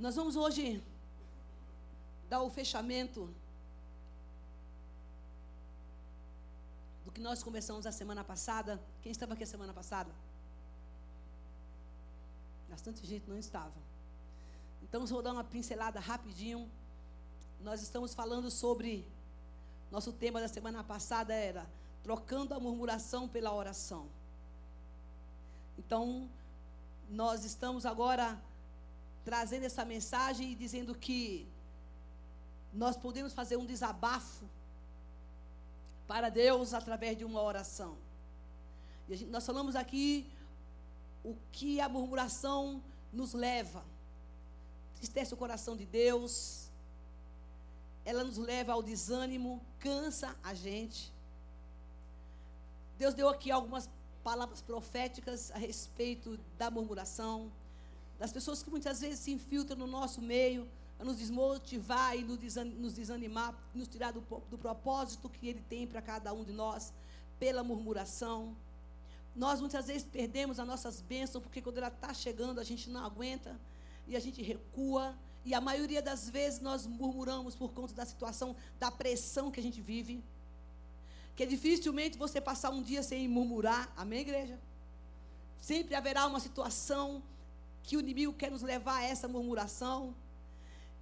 Nós vamos hoje dar o fechamento do que nós conversamos a semana passada. Quem estava aqui a semana passada? Bastante gente não estava. Então, vou dar uma pincelada rapidinho. Nós estamos falando sobre. Nosso tema da semana passada era trocando a murmuração pela oração. Então, nós estamos agora trazendo essa mensagem e dizendo que nós podemos fazer um desabafo para Deus através de uma oração. E gente, nós falamos aqui o que a murmuração nos leva. Tristece o coração de Deus, ela nos leva ao desânimo, cansa a gente. Deus deu aqui algumas palavras proféticas a respeito da murmuração, das pessoas que muitas vezes se infiltram no nosso meio, a nos desmotivar e nos desanimar, nos tirar do, do propósito que Ele tem para cada um de nós, pela murmuração. Nós muitas vezes perdemos as nossas bênçãos, porque quando ela está chegando, a gente não aguenta e a gente recua. E a maioria das vezes nós murmuramos por conta da situação, da pressão que a gente vive que dificilmente você passar um dia sem murmurar. Amém, igreja? Sempre haverá uma situação que o inimigo quer nos levar a essa murmuração.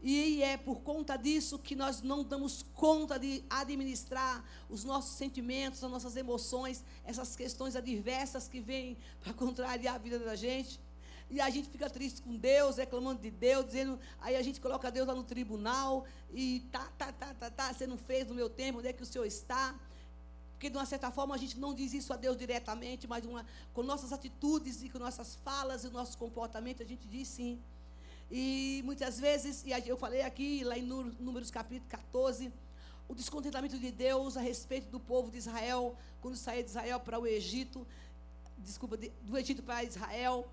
E é por conta disso que nós não damos conta de administrar os nossos sentimentos, as nossas emoções, essas questões adversas que vêm para contrariar a vida da gente. E a gente fica triste com Deus, reclamando de Deus, dizendo, aí a gente coloca Deus lá no tribunal e tá, tá, tá, tá, tá, você não fez no meu tempo, onde é que o Senhor está? Porque, de uma certa forma, a gente não diz isso a Deus diretamente, mas uma, com nossas atitudes e com nossas falas e nosso comportamento, a gente diz sim. E muitas vezes, e eu falei aqui, lá em Números capítulo 14, o descontentamento de Deus a respeito do povo de Israel, quando saía de Israel para o Egito, desculpa, do Egito para Israel.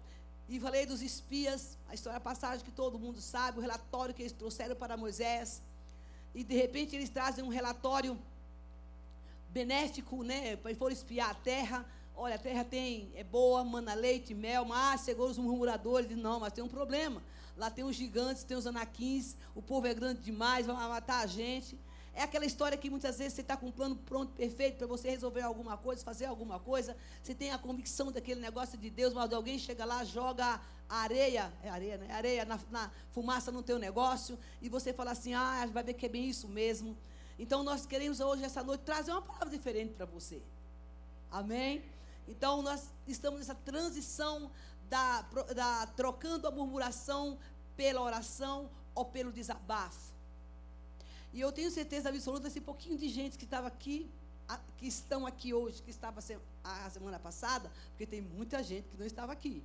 E falei dos espias, a história a passagem que todo mundo sabe, o relatório que eles trouxeram para Moisés. E de repente eles trazem um relatório benéfico, né? Para for espiar a terra. Olha, a terra tem, é boa, mana leite, mel, mas chegou os murmuradores, e não, mas tem um problema. Lá tem os gigantes, tem os anaquins, o povo é grande demais, vai matar a gente. É aquela história que muitas vezes você está com um plano pronto, perfeito, para você resolver alguma coisa, fazer alguma coisa. Você tem a convicção daquele negócio de Deus, mas alguém chega lá, joga areia, é areia, né? Areia na, na fumaça no teu negócio, e você fala assim: ah, vai ver que é bem isso mesmo. Então nós queremos hoje, essa noite, trazer uma palavra diferente para você. Amém? Então nós estamos nessa transição da, da trocando a murmuração pela oração ou pelo desabafo. E eu tenho certeza absoluta esse pouquinho de gente que estava aqui, que estão aqui hoje, que estava a semana passada, porque tem muita gente que não estava aqui.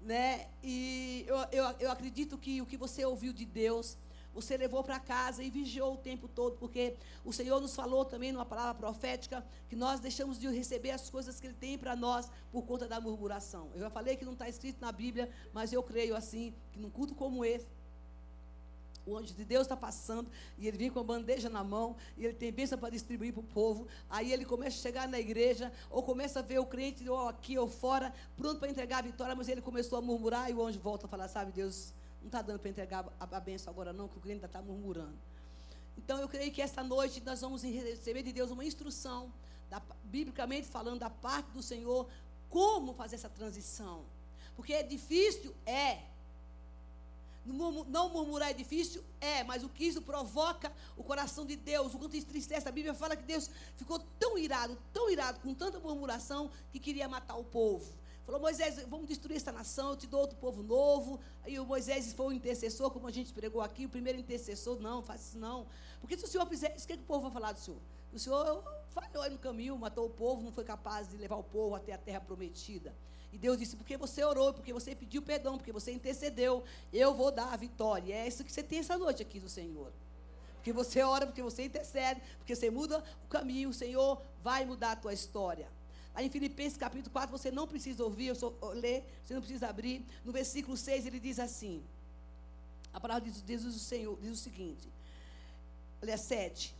Né? E eu, eu, eu acredito que o que você ouviu de Deus você levou para casa e vigiou o tempo todo, porque o Senhor nos falou também numa palavra profética que nós deixamos de receber as coisas que Ele tem para nós por conta da murmuração. Eu já falei que não está escrito na Bíblia, mas eu creio assim, que num culto como esse, o anjo de Deus está passando e ele vem com a bandeja na mão e ele tem bênção para distribuir para o povo. Aí ele começa a chegar na igreja ou começa a ver o crente ou aqui ou fora, pronto para entregar a vitória, mas ele começou a murmurar e o anjo volta a falar: Sabe, Deus, não está dando para entregar a, a benção agora, não, que o cliente ainda está murmurando. Então eu creio que esta noite nós vamos receber de Deus uma instrução, da, biblicamente falando, da parte do Senhor, como fazer essa transição. Porque é difícil? É. Não murmurar é difícil? É, mas o que isso provoca o coração de Deus, o quanto entristece. A Bíblia fala que Deus ficou tão irado, tão irado, com tanta murmuração, que queria matar o povo. Falou, Moisés, vamos destruir essa nação, eu te dou outro povo novo. Aí o Moisés foi o intercessor, como a gente pregou aqui, o primeiro intercessor, não, faz isso não. Porque se o senhor fizer isso, o que, é que o povo vai falar do senhor? O senhor falhou aí no caminho, matou o povo, não foi capaz de levar o povo até a terra prometida. E Deus disse, porque você orou, porque você pediu perdão, porque você intercedeu, eu vou dar a vitória. E é isso que você tem essa noite aqui do Senhor. Porque você ora, porque você intercede, porque você muda o caminho, o Senhor vai mudar a tua história. Aí em Filipenses capítulo 4, você não precisa ouvir, eu sou, ler, você não precisa abrir. No versículo 6 ele diz assim: a palavra diz, diz o Senhor, diz o seguinte, aliás, 7.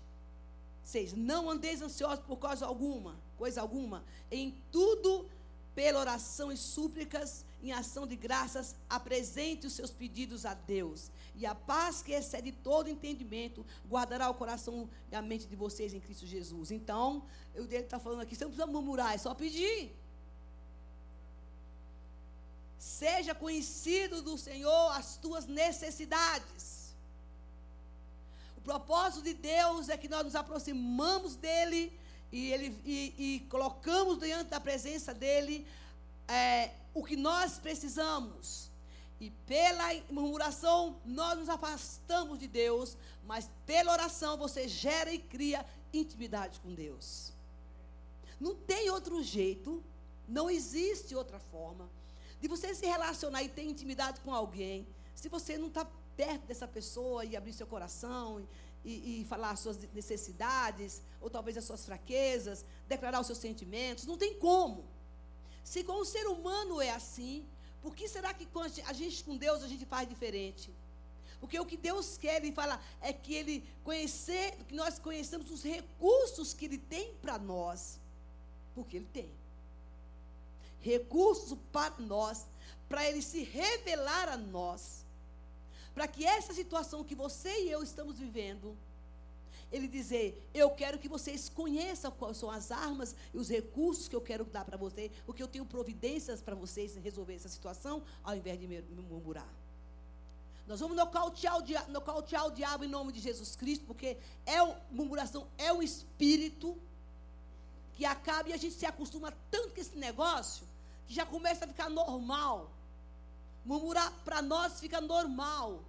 6. Não andeis ansiosos por causa alguma, coisa alguma, em tudo pela oração e súplicas em ação de graças, apresente os seus pedidos a Deus. E a paz que excede todo entendimento guardará o coração e a mente de vocês em Cristo Jesus. Então, o dele está falando aqui, você não precisa murmurar, é só pedir. Seja conhecido do Senhor as tuas necessidades. O propósito de Deus é que nós nos aproximamos dele e, ele, e, e colocamos diante da presença dele é, o que nós precisamos. E pela murmuração nós nos afastamos de Deus, mas pela oração você gera e cria intimidade com Deus. Não tem outro jeito, não existe outra forma de você se relacionar e ter intimidade com alguém, se você não está perto dessa pessoa e abrir seu coração e, e, falar as suas necessidades, ou talvez as suas fraquezas, declarar os seus sentimentos, não tem como. Se com o ser humano é assim, por que será que a gente com Deus a gente faz diferente? Porque o que Deus quer, Ele fala, é que Ele conhecer, que nós conheçamos os recursos que Ele tem para nós. Porque Ele tem. Recursos para nós, para Ele se revelar a nós. Para que essa situação que você e eu estamos vivendo, ele dizer: Eu quero que vocês conheçam quais são as armas e os recursos que eu quero dar para vocês, porque eu tenho providências para vocês resolver essa situação, ao invés de murmurar. Nós vamos nocautear o, diabo, nocautear o diabo em nome de Jesus Cristo, porque é o, murmuração é o espírito que acaba e a gente se acostuma tanto com esse negócio que já começa a ficar normal. Murmurar para nós fica normal.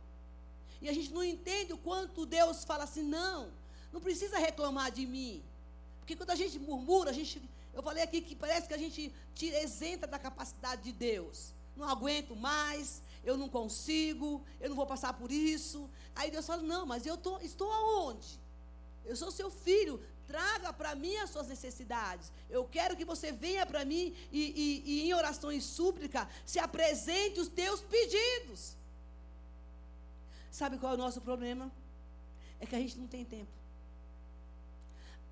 E a gente não entende o quanto Deus fala assim, não. Não precisa reclamar de mim. Porque quando a gente murmura, a gente, eu falei aqui que parece que a gente tira isenta da capacidade de Deus. Não aguento mais, eu não consigo, eu não vou passar por isso. Aí Deus fala: Não, mas eu tô, estou aonde? Eu sou seu filho, traga para mim as suas necessidades. Eu quero que você venha para mim e, e, e, em oração e súplica se apresente os teus pedidos. Sabe qual é o nosso problema? É que a gente não tem tempo.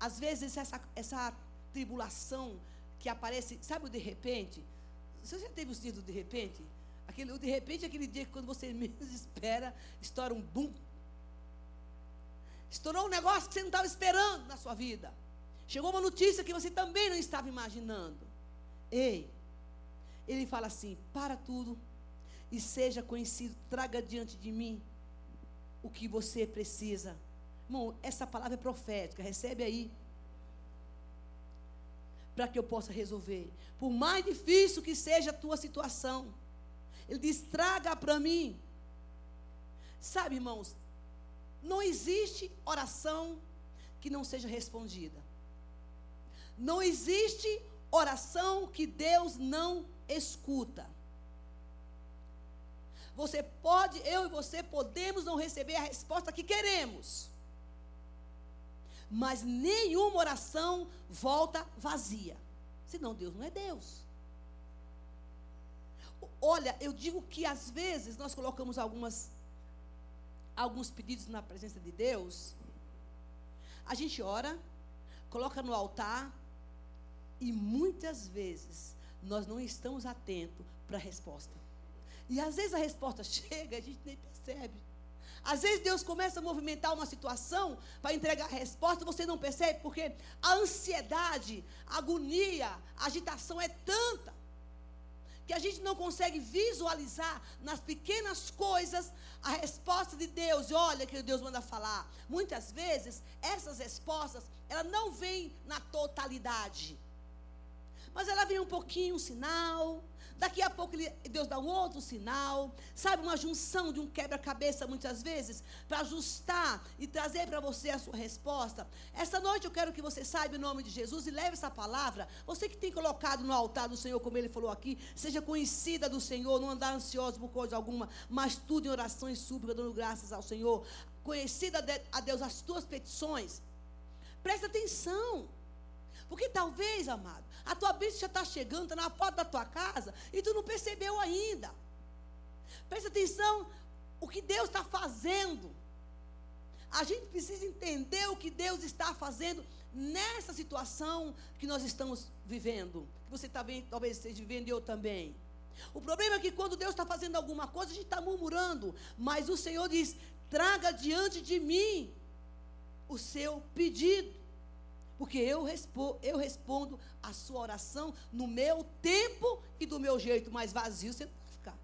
Às vezes, essa, essa tribulação que aparece, sabe o de repente? Você já teve os dias do de repente? Aquele, o de repente é aquele dia que quando você menos espera, estoura um bum. Estourou um negócio que você não estava esperando na sua vida. Chegou uma notícia que você também não estava imaginando. Ei, ele fala assim: para tudo e seja conhecido, traga diante de mim o que você precisa Irmão, essa palavra é profética, recebe aí. Para que eu possa resolver. Por mais difícil que seja a tua situação, Ele diz: traga para mim. Sabe, irmãos, não existe oração que não seja respondida. Não existe oração que Deus não escuta. Você pode, eu e você podemos não receber a resposta que queremos mas nenhuma oração volta vazia. Senão Deus não é Deus. Olha, eu digo que às vezes nós colocamos algumas alguns pedidos na presença de Deus. A gente ora, coloca no altar e muitas vezes nós não estamos atentos para a resposta. E às vezes a resposta chega, a gente nem percebe. Às vezes Deus começa a movimentar uma situação para entregar a resposta, você não percebe, porque a ansiedade, a agonia, a agitação é tanta que a gente não consegue visualizar nas pequenas coisas a resposta de Deus. E olha que Deus manda falar. Muitas vezes essas respostas, ela não vêm na totalidade. Mas ela vem um pouquinho, um sinal, Daqui a pouco ele, Deus dá um outro sinal, sabe, uma junção de um quebra-cabeça muitas vezes, para ajustar e trazer para você a sua resposta. Essa noite eu quero que você saiba em nome de Jesus e leve essa palavra. Você que tem colocado no altar do Senhor, como ele falou aqui, seja conhecida do Senhor, não andar ansioso por coisa alguma, mas tudo em oração e súplica, dando graças ao Senhor. Conhecida a Deus as tuas petições. Presta atenção. Porque talvez, amado, a tua bênção já está chegando, está na porta da tua casa e tu não percebeu ainda. Presta atenção o que Deus está fazendo. A gente precisa entender o que Deus está fazendo nessa situação que nós estamos vivendo. Que você também, talvez esteja vivendo e eu também. O problema é que quando Deus está fazendo alguma coisa, a gente está murmurando. Mas o Senhor diz: traga diante de mim o seu pedido. Porque eu respondo, eu respondo a sua oração no meu tempo e do meu jeito, mais vazio você não vai ficar.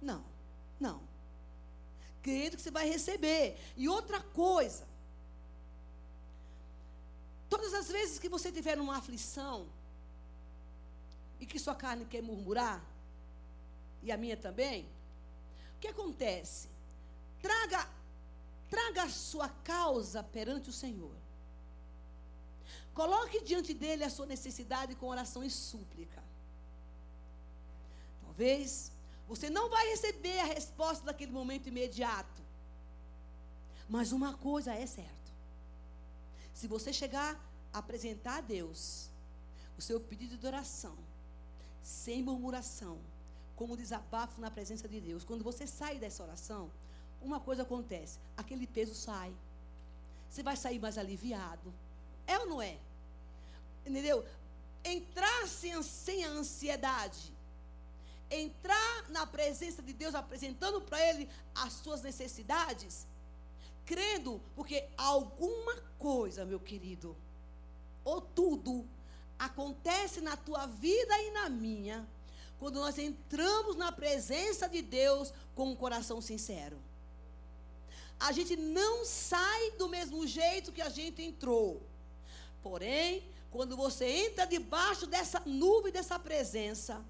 Não, não. Crendo que você vai receber. E outra coisa, todas as vezes que você tiver uma aflição, e que sua carne quer murmurar, e a minha também, o que acontece? Traga, traga a sua causa perante o Senhor. Coloque diante dele a sua necessidade com oração e súplica. Talvez você não vai receber a resposta daquele momento imediato. Mas uma coisa é certa. Se você chegar a apresentar a Deus o seu pedido de oração, sem murmuração, como desabafo na presença de Deus, quando você sai dessa oração, uma coisa acontece: aquele peso sai. Você vai sair mais aliviado. É ou não é? Entendeu? Entrar sem, sem a ansiedade. Entrar na presença de Deus, apresentando para Ele as suas necessidades. Crendo, porque alguma coisa, meu querido, ou tudo, acontece na tua vida e na minha, quando nós entramos na presença de Deus com um coração sincero. A gente não sai do mesmo jeito que a gente entrou. Porém, quando você entra debaixo dessa nuvem, dessa presença,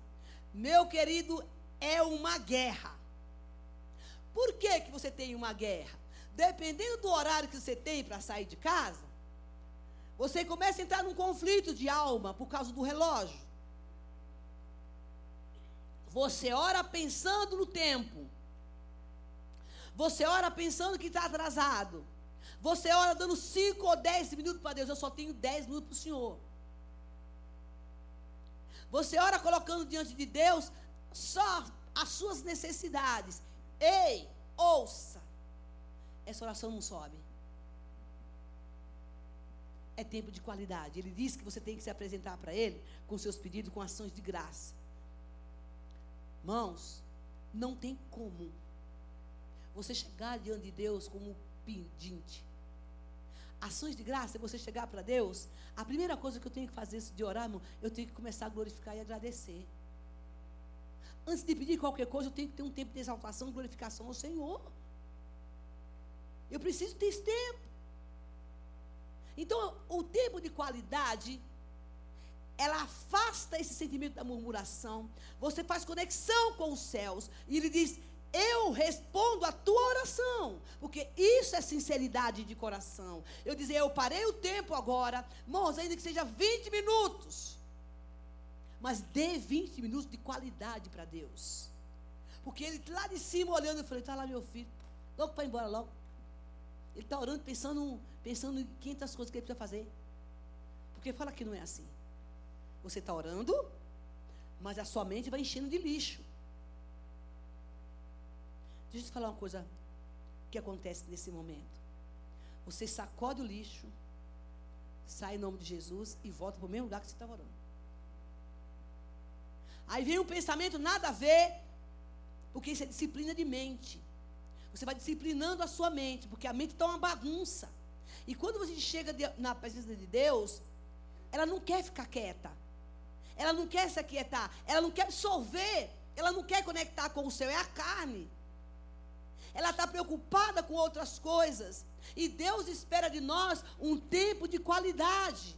meu querido, é uma guerra. Por que, que você tem uma guerra? Dependendo do horário que você tem para sair de casa, você começa a entrar num conflito de alma por causa do relógio. Você ora pensando no tempo. Você ora pensando que está atrasado. Você ora dando 5 ou 10 minutos para Deus. Eu só tenho 10 minutos para o Senhor. Você ora colocando diante de Deus só as suas necessidades. Ei, ouça. Essa oração não sobe é tempo de qualidade. Ele diz que você tem que se apresentar para Ele com seus pedidos, com ações de graça. Mãos, não tem como você chegar diante de Deus como pedinte. Ações de graça você chegar para Deus. A primeira coisa que eu tenho que fazer de orar, irmão, eu tenho que começar a glorificar e agradecer. Antes de pedir qualquer coisa, eu tenho que ter um tempo de exaltação e glorificação ao Senhor. Eu preciso ter esse tempo. Então, o tempo de qualidade, ela afasta esse sentimento da murmuração. Você faz conexão com os céus. E ele diz: Eu respondo a tua oração. Porque isso é sinceridade de coração. Eu dizer, eu parei o tempo agora. Irmãos, ainda que seja 20 minutos. Mas dê 20 minutos de qualidade para Deus. Porque ele lá de cima olhando, eu falei, está lá meu filho. Logo para embora logo. Ele está orando, pensando, pensando em 500 coisas que ele precisa fazer. Porque fala que não é assim. Você está orando, mas a sua mente vai enchendo de lixo. Deixa eu te falar uma coisa que acontece nesse momento. Você sacode o lixo, sai em nome de Jesus e volta para o mesmo lugar que você estava orando. Aí vem um pensamento nada a ver, porque isso é disciplina de mente. Você vai disciplinando a sua mente, porque a mente está uma bagunça. E quando você chega de, na presença de Deus, ela não quer ficar quieta. Ela não quer se aquietar. Ela não quer absorver. Ela não quer conectar com o céu. É a carne. Ela está preocupada com outras coisas. E Deus espera de nós um tempo de qualidade.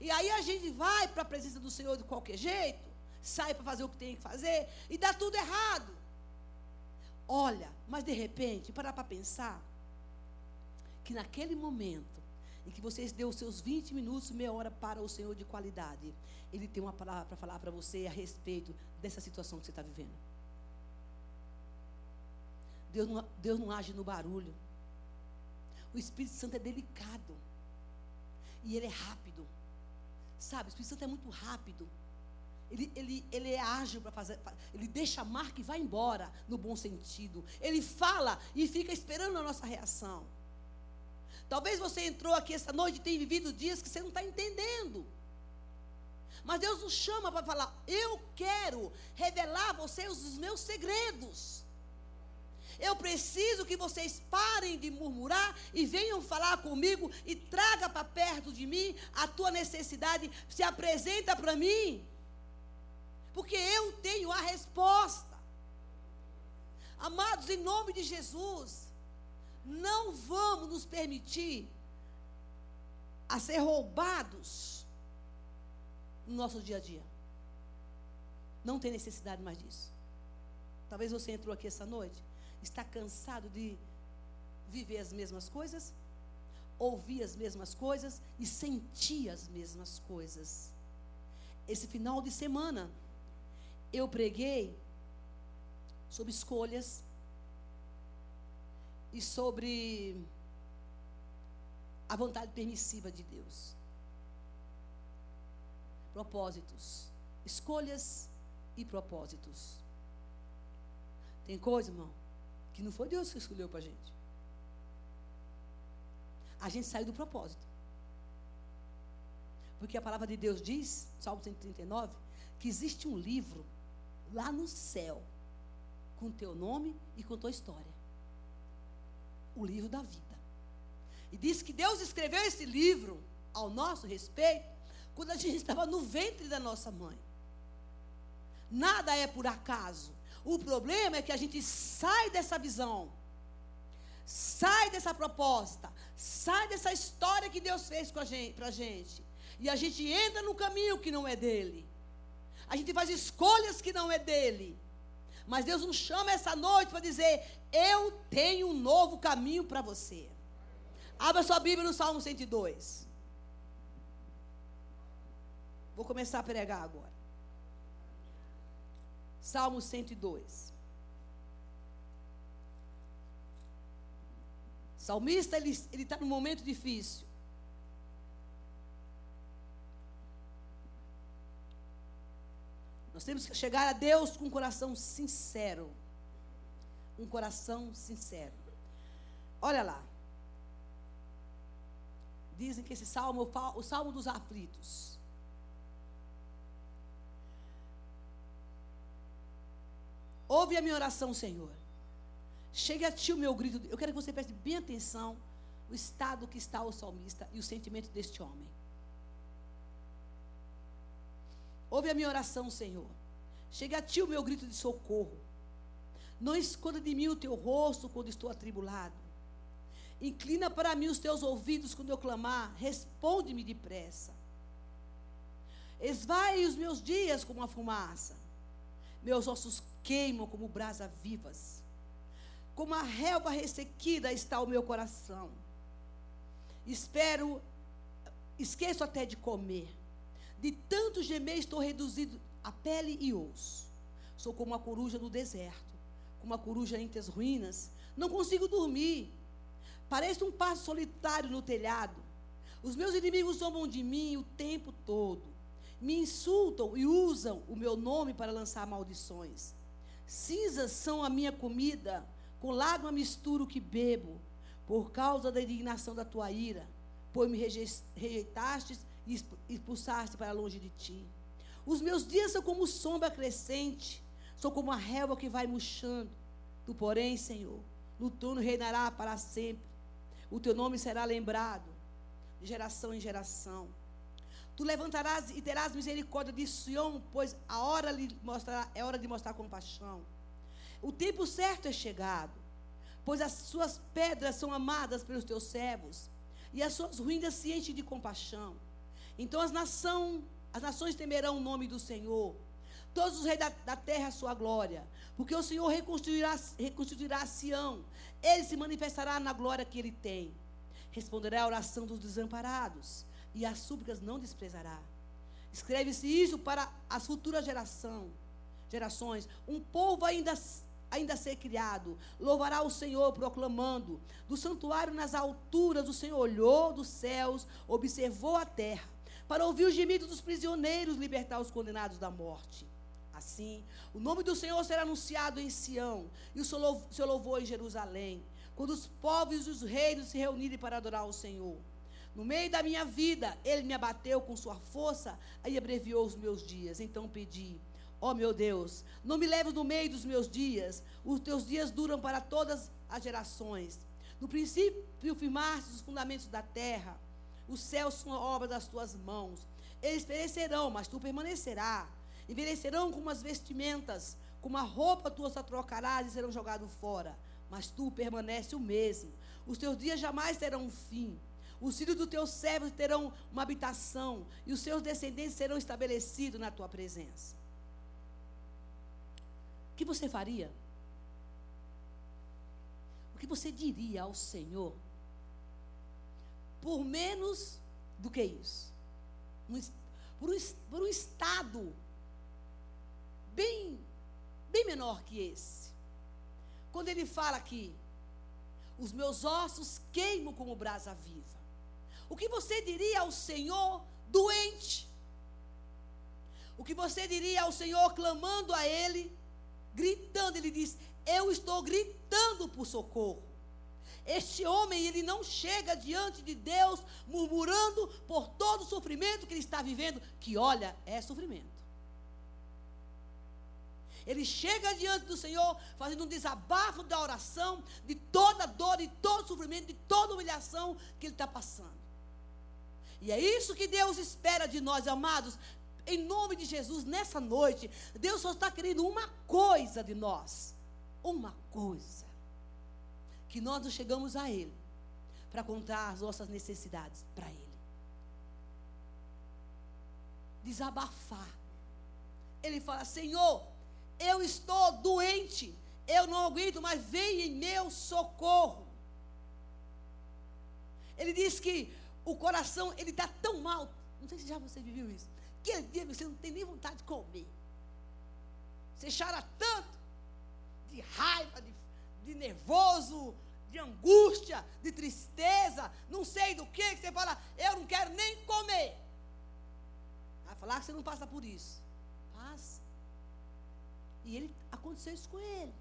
E aí a gente vai para a presença do Senhor de qualquer jeito, sai para fazer o que tem que fazer e dá tudo errado. Olha, mas de repente, parar para pensar que naquele momento em que vocês deu os seus 20 minutos, meia hora para o Senhor de qualidade, Ele tem uma palavra para falar para você a respeito dessa situação que você está vivendo. Deus não, Deus não age no barulho. O Espírito Santo é delicado. E ele é rápido. Sabe, o Espírito Santo é muito rápido. Ele, ele, ele é ágil para fazer. Ele deixa a marca e vai embora, no bom sentido. Ele fala e fica esperando a nossa reação. Talvez você entrou aqui essa noite e tenha vivido dias que você não está entendendo. Mas Deus nos chama para falar: eu quero revelar a vocês os meus segredos. Eu preciso que vocês parem de murmurar e venham falar comigo e traga para perto de mim a tua necessidade, se apresenta para mim. Porque eu tenho a resposta. Amados, em nome de Jesus, não vamos nos permitir a ser roubados no nosso dia a dia. Não tem necessidade mais disso. Talvez você entrou aqui essa noite Está cansado de viver as mesmas coisas? Ouvir as mesmas coisas e sentir as mesmas coisas? Esse final de semana, eu preguei sobre escolhas e sobre a vontade permissiva de Deus. Propósitos, escolhas e propósitos. Tem coisa, irmão, que não foi Deus que escolheu para a gente. A gente saiu do propósito. Porque a palavra de Deus diz, Salmo 139, que existe um livro lá no céu com teu nome e com tua história. O livro da vida. E diz que Deus escreveu esse livro ao nosso respeito quando a gente estava no ventre da nossa mãe. Nada é por acaso. O problema é que a gente sai dessa visão, sai dessa proposta, sai dessa história que Deus fez com a gente, gente. E a gente entra no caminho que não é dele. A gente faz escolhas que não é dele. Mas Deus nos chama essa noite para dizer: Eu tenho um novo caminho para você. Abra sua Bíblia no Salmo 102. Vou começar a pregar agora. Salmo 102. Salmista, ele está num momento difícil. Nós temos que chegar a Deus com um coração sincero. Um coração sincero. Olha lá. Dizem que esse salmo é o salmo dos aflitos. Ouve a minha oração, Senhor. Chegue a ti o meu grito. Eu quero que você preste bem atenção o estado que está o salmista e o sentimento deste homem. Ouve a minha oração, Senhor. Chegue a ti o meu grito de socorro. Não esconda de mim o teu rosto quando estou atribulado. Inclina para mim os teus ouvidos quando eu clamar. Responde-me depressa. Esvaie os meus dias como a fumaça. Meus ossos queimam como brasas vivas. Como a relva ressequida está o meu coração. Espero, esqueço até de comer. De tanto gemer, estou reduzido a pele e osso. Sou como uma coruja no deserto, como uma coruja entre as ruínas. Não consigo dormir. Pareço um passo solitário no telhado. Os meus inimigos zombam de mim o tempo todo. Me insultam e usam o meu nome para lançar maldições. Cinzas são a minha comida, com lágrima misturo que bebo, por causa da indignação da tua ira, pois me rejeitaste e expulsaste para longe de ti. Os meus dias são como sombra crescente, são como a relva que vai murchando. Tu, porém, Senhor, no trono reinará para sempre. O teu nome será lembrado de geração em geração. Tu levantarás e terás misericórdia de Sião, pois a hora lhe mostrará, é hora de mostrar compaixão. O tempo certo é chegado, pois as suas pedras são amadas pelos teus servos, e as suas ruínas se enchem de compaixão. Então as, nação, as nações temerão o nome do Senhor, todos os reis da, da terra a sua glória, porque o Senhor reconstruirá, reconstruirá Sião, ele se manifestará na glória que ele tem. Responderá a oração dos desamparados e as súplicas não desprezará. Escreve-se isso para as futuras geração, gerações. Um povo ainda ainda ser criado, louvará o Senhor proclamando: do santuário nas alturas o Senhor olhou dos céus, observou a terra, para ouvir os gemidos dos prisioneiros, libertar os condenados da morte. Assim, o nome do Senhor será anunciado em Sião e o seu louvor em Jerusalém, quando os povos e os reinos se reunirem para adorar o Senhor. No meio da minha vida, ele me abateu com sua força e abreviou os meus dias. Então pedi, ó oh, meu Deus, não me leves no meio dos meus dias. Os teus dias duram para todas as gerações. No princípio firmaste os fundamentos da terra. Os céus são a obra das tuas mãos. Eles perecerão, mas tu permanecerás. Envelhecerão como as vestimentas, como a roupa tu as trocarás e serão jogados fora. Mas tu permanece o mesmo. Os teus dias jamais terão fim. Os filhos dos teus servos terão uma habitação, e os seus descendentes serão estabelecidos na tua presença. O que você faria? O que você diria ao Senhor? Por menos do que isso. Por um, por um estado bem, bem menor que esse. Quando ele fala aqui, os meus ossos queimam como brasa viva. O que você diria ao Senhor doente? O que você diria ao Senhor clamando a Ele, gritando? Ele diz: Eu estou gritando por socorro. Este homem, ele não chega diante de Deus murmurando por todo o sofrimento que ele está vivendo, que olha, é sofrimento. Ele chega diante do Senhor, fazendo um desabafo da oração, de toda dor, de todo sofrimento, de toda humilhação que ele está passando. E é isso que Deus espera de nós, amados. Em nome de Jesus, nessa noite, Deus só está querendo uma coisa de nós. Uma coisa. Que nós não chegamos a Ele para contar as nossas necessidades para Ele. Desabafar. Ele fala: Senhor, eu estou doente, eu não aguento, mas vem em meu socorro. Ele diz que o coração, ele está tão mal. Não sei se já você viveu isso. Que ele dia você não tem nem vontade de comer. Você chora tanto de raiva, de, de nervoso, de angústia, de tristeza, não sei do que, que você fala, eu não quero nem comer. Vai falar que você não passa por isso. Passa. E ele aconteceu isso com ele.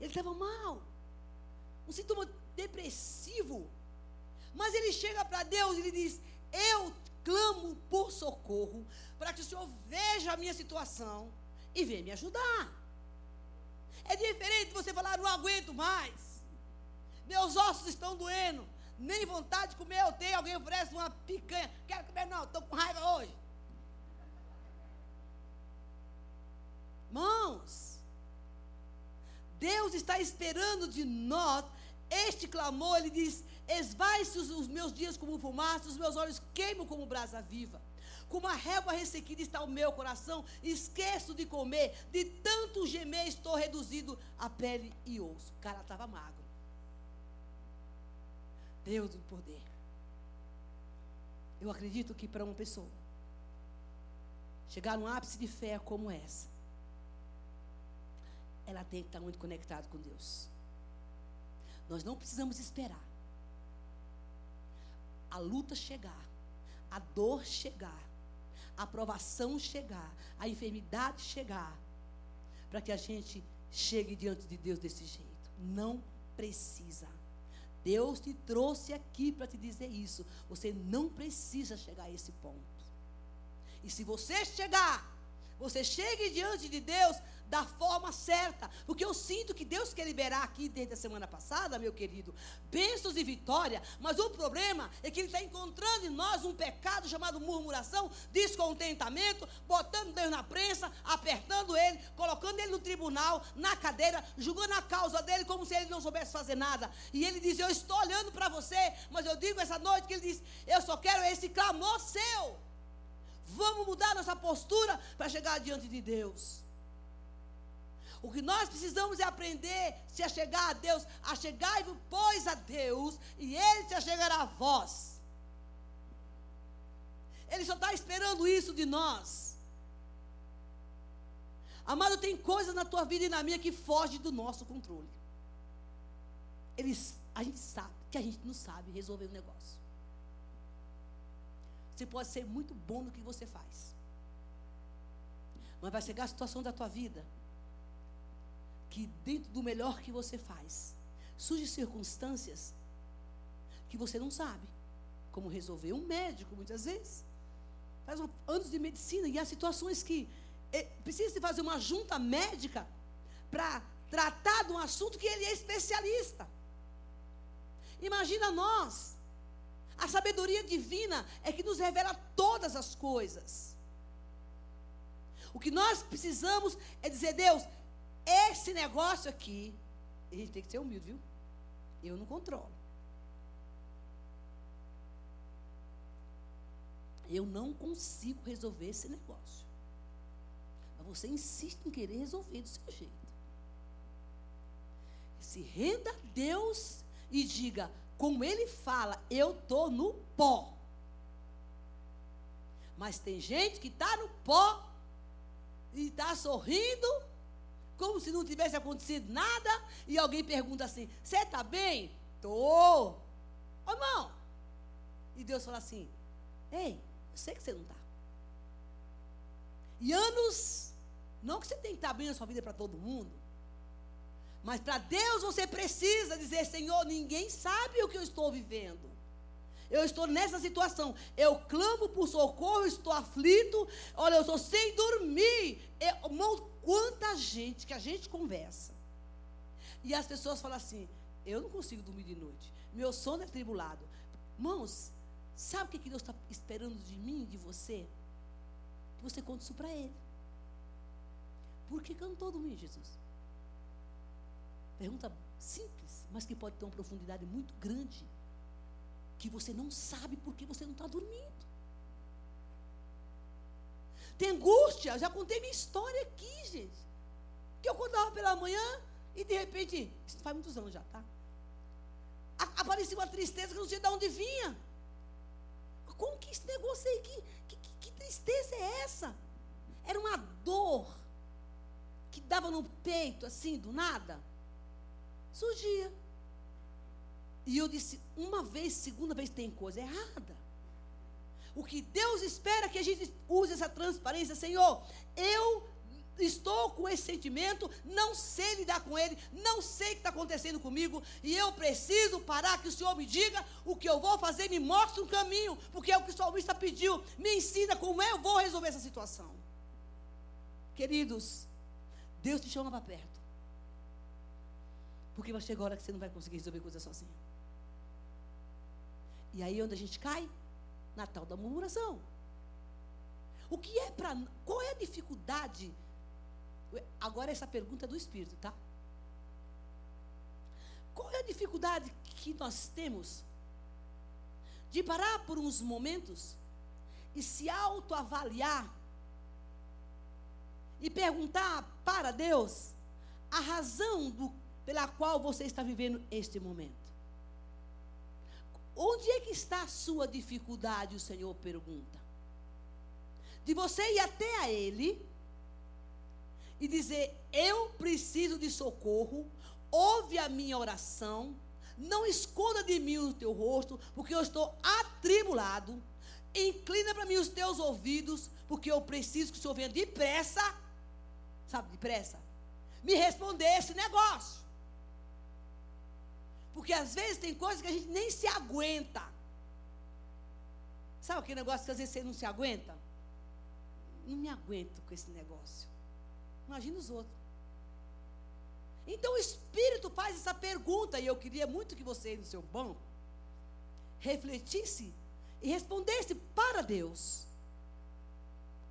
Ele estava mal. Um sintoma depressivo. Mas ele chega para Deus e ele diz: Eu clamo por socorro para que o Senhor veja a minha situação e venha me ajudar. É diferente você falar: Não aguento mais. Meus ossos estão doendo. Nem vontade de comer eu tenho. Alguém oferece uma picanha. Quero comer, não. Estou com raiva hoje. Mãos. Deus está esperando de nós este clamor. Ele diz: Esvai-se os, os, meus dias como fumaça, os meus olhos queimam como brasa viva. Como a régua ressequida está o meu coração, esqueço de comer, de tanto gemer estou reduzido a pele e osso. O cara estava magro. Deus do poder. Eu acredito que para uma pessoa chegar num ápice de fé como essa, ela tem que estar muito conectada com Deus. Nós não precisamos esperar a luta chegar, a dor chegar, a provação chegar, a enfermidade chegar, para que a gente chegue diante de Deus desse jeito. Não precisa. Deus te trouxe aqui para te dizer isso. Você não precisa chegar a esse ponto. E se você chegar, você chegue diante de Deus da forma certa. Porque eu sinto que Deus quer liberar aqui desde a semana passada, meu querido, bênçãos e vitória. Mas o problema é que Ele está encontrando em nós um pecado chamado murmuração, descontentamento, botando Deus na prensa, apertando Ele, colocando Ele no tribunal, na cadeira, julgando a causa dele como se Ele não soubesse fazer nada. E Ele diz: Eu estou olhando para você, mas eu digo essa noite que Ele diz: Eu só quero esse clamor seu. Vamos mudar nossa postura para chegar diante de Deus. O que nós precisamos é aprender se a chegar a Deus, a chegar e pois a Deus, e Ele se achegará a vós. Ele só está esperando isso de nós. Amado, tem coisas na tua vida e na minha que fogem do nosso controle. Eles, a gente sabe que a gente não sabe resolver o negócio. Você pode ser muito bom no que você faz. Mas vai chegar a situação da tua vida que dentro do melhor que você faz, surgem circunstâncias que você não sabe. como resolver. Um médico, muitas vezes, faz anos de medicina e há situações que eh, precisa se fazer uma junta médica para tratar de um assunto que ele é especialista. Imagina nós. A sabedoria divina é que nos revela todas as coisas. O que nós precisamos é dizer, Deus, esse negócio aqui, a gente tem que ser humilde, viu? Eu não controlo. Eu não consigo resolver esse negócio. Mas você insiste em querer resolver do seu jeito. Se renda a Deus e diga, como ele fala, eu estou no pó. Mas tem gente que está no pó e está sorrindo, como se não tivesse acontecido nada, e alguém pergunta assim: Você está bem? Estou. Ô irmão. E Deus fala assim: Ei, eu sei que você não está. E anos, não que você tem que estar abrindo a sua vida para todo mundo, mas para Deus você precisa dizer: Senhor, ninguém sabe o que eu estou vivendo. Eu estou nessa situação. Eu clamo por socorro, estou aflito. Olha, eu estou sem dormir. Eu, irmão, quanta gente que a gente conversa. E as pessoas falam assim: Eu não consigo dormir de noite. Meu sono é tribulado. Irmãos, sabe o que Deus está esperando de mim, de você? Que você conte isso para Ele. Por que, que eu não estou dormindo, Jesus? Pergunta simples, mas que pode ter uma profundidade muito grande. Que você não sabe por que você não está dormindo. Tem angústia, já contei minha história aqui, gente. Que eu contava pela manhã e de repente, isso faz muitos anos já, tá? Aparecia uma tristeza que eu não sei de onde vinha. Como que esse negócio aí? Que, que, que, que tristeza é essa? Era uma dor que dava no peito, assim, do nada surgia. E eu disse, uma vez, segunda vez, tem coisa errada. O que Deus espera é que a gente use essa transparência, Senhor, eu estou com esse sentimento, não sei lidar com ele, não sei o que está acontecendo comigo, e eu preciso parar que o Senhor me diga o que eu vou fazer, me mostre um caminho, porque é o que o salmista pediu, me ensina como eu vou resolver essa situação. Queridos, Deus te chama para perto. Porque vai chegar a hora que você não vai conseguir resolver coisa sozinho. E aí é onde a gente cai? Na tal da murmuração. O que é para. Qual é a dificuldade? Agora essa pergunta é do Espírito, tá? Qual é a dificuldade que nós temos de parar por uns momentos e se autoavaliar e perguntar para Deus a razão do pela qual você está vivendo este momento. Onde é que está a sua dificuldade? O Senhor pergunta. De você ir até a Ele e dizer: Eu preciso de socorro, ouve a minha oração, não esconda de mim o teu rosto, porque eu estou atribulado. Inclina para mim os teus ouvidos, porque eu preciso que o Senhor venha depressa, sabe, depressa, me responder esse negócio. Porque às vezes tem coisas que a gente nem se aguenta. Sabe aquele negócio que às vezes você não se aguenta? Não me aguento com esse negócio. Imagina os outros. Então o Espírito faz essa pergunta, e eu queria muito que você, no seu banco, refletisse e respondesse para Deus.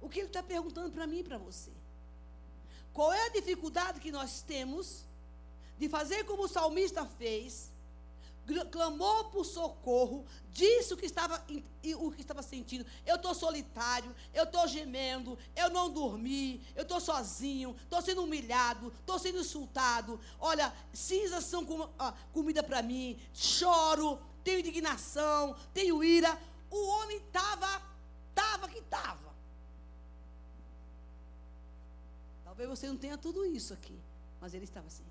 O que Ele está perguntando para mim e para você. Qual é a dificuldade que nós temos de fazer como o salmista fez, clamou por socorro, disse o que estava, o que estava sentindo. Eu estou solitário, eu estou gemendo, eu não dormi, eu estou sozinho, estou sendo humilhado, estou sendo insultado. Olha, cinzas são com, ah, comida para mim, choro, tenho indignação, tenho ira. O homem estava, estava que estava. Talvez você não tenha tudo isso aqui, mas ele estava assim.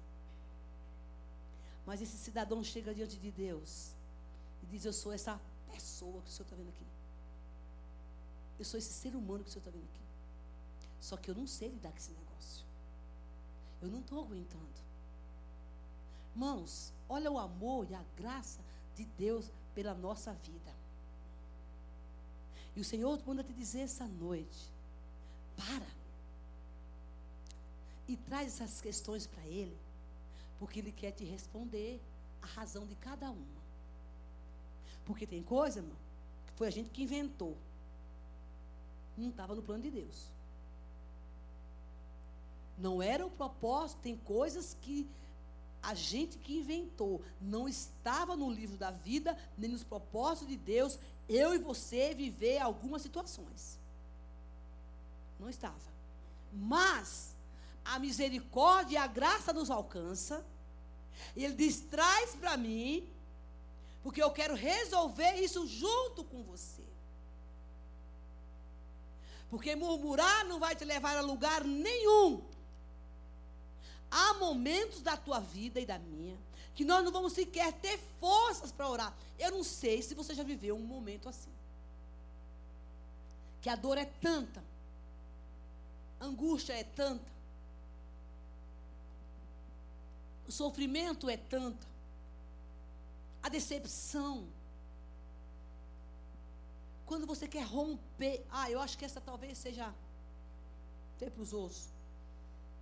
Mas esse cidadão chega diante de Deus e diz: Eu sou essa pessoa que o Senhor está vendo aqui. Eu sou esse ser humano que o Senhor está vendo aqui. Só que eu não sei lidar com esse negócio. Eu não estou aguentando. Irmãos, olha o amor e a graça de Deus pela nossa vida. E o Senhor manda te dizer essa noite: para. E traz essas questões para Ele, porque Ele quer te responder a razão de cada uma. Porque tem coisa, irmão, que foi a gente que inventou. Não estava no plano de Deus. Não era o propósito, tem coisas que a gente que inventou, não estava no livro da vida, nem nos propósitos de Deus, eu e você viver algumas situações. Não estava. Mas a misericórdia e a graça nos alcança. E ele diz: traz para mim, porque eu quero resolver isso junto com você. Porque murmurar não vai te levar a lugar nenhum. Há momentos da tua vida e da minha que nós não vamos sequer ter forças para orar. Eu não sei se você já viveu um momento assim. Que a dor é tanta, a angústia é tanta, o sofrimento é tanto, a decepção. Quando você quer romper, ah, eu acho que essa talvez seja até para os outros,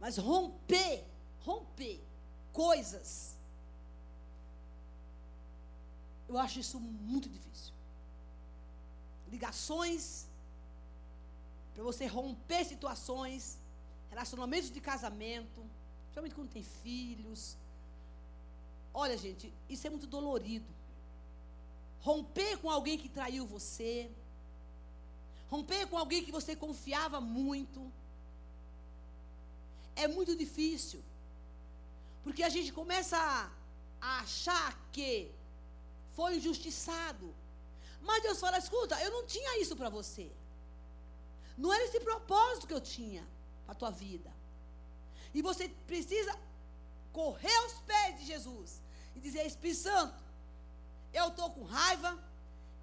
mas romper romper coisas. Eu acho isso muito difícil. Ligações, para você romper situações, relacionamentos de casamento, principalmente quando tem filhos. Olha, gente, isso é muito dolorido. Romper com alguém que traiu você, romper com alguém que você confiava muito, é muito difícil. Porque a gente começa a, achar que foi injustiçado. Mas Deus fala: escuta, eu não tinha isso para você. Não era esse propósito que eu tinha para a tua vida. E você precisa correr aos pés de Jesus e dizer: Espírito Santo, eu estou com raiva,